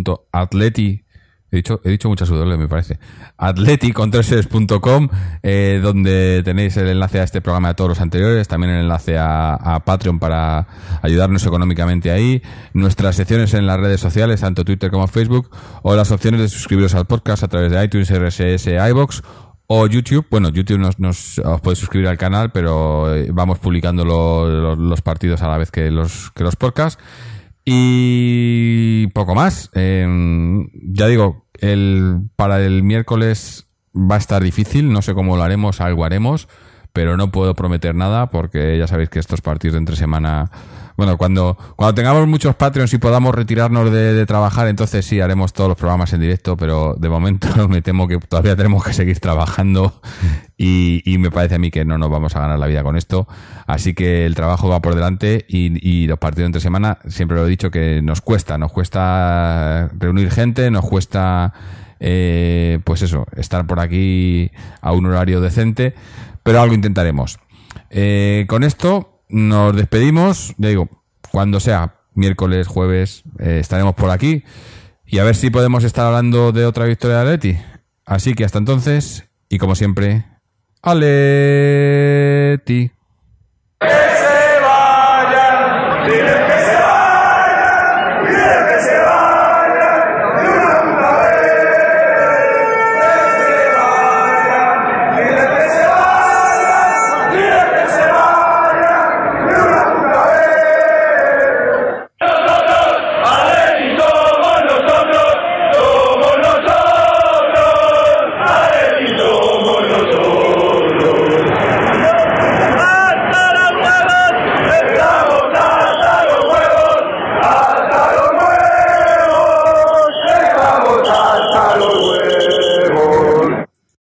He dicho, he dicho muchas W, me parece. Atleticontreses.com, eh, donde tenéis el enlace a este programa de todos los anteriores, también el enlace a, Patreon para ayudarnos económicamente ahí, nuestras secciones en las redes sociales, tanto Twitter como Facebook, o las opciones de suscribiros al podcast a través de iTunes, RSS, iBox o YouTube. Bueno, YouTube nos, os podéis suscribir al canal, pero eh, vamos publicando los partidos a la vez que los, que los podcasts. Y poco más. Em, ya digo, el, para el miércoles va a estar difícil. No sé cómo lo haremos, algo haremos. Pero no puedo prometer nada porque ya sabéis que estos partidos de entre semana bueno, cuando, cuando tengamos muchos Patreons y podamos retirarnos de, trabajar, entonces sí haremos todos los programas en directo, pero de momento me temo que todavía tenemos que seguir trabajando y, me parece a mí que no nos vamos a ganar la vida con esto. Así que el trabajo va por delante y, los partidos entre semana, siempre lo he dicho que nos cuesta, nos cuesta reunir gente, nos cuesta, eh, pues eso, estar por aquí a un horario decente, pero algo intentaremos. Eh, con esto nos despedimos, ya digo, cuando sea, miércoles, jueves, eh, estaremos por aquí y a ver si podemos estar hablando de otra victoria de Atleti. Así que hasta entonces, y como siempre, Aleti.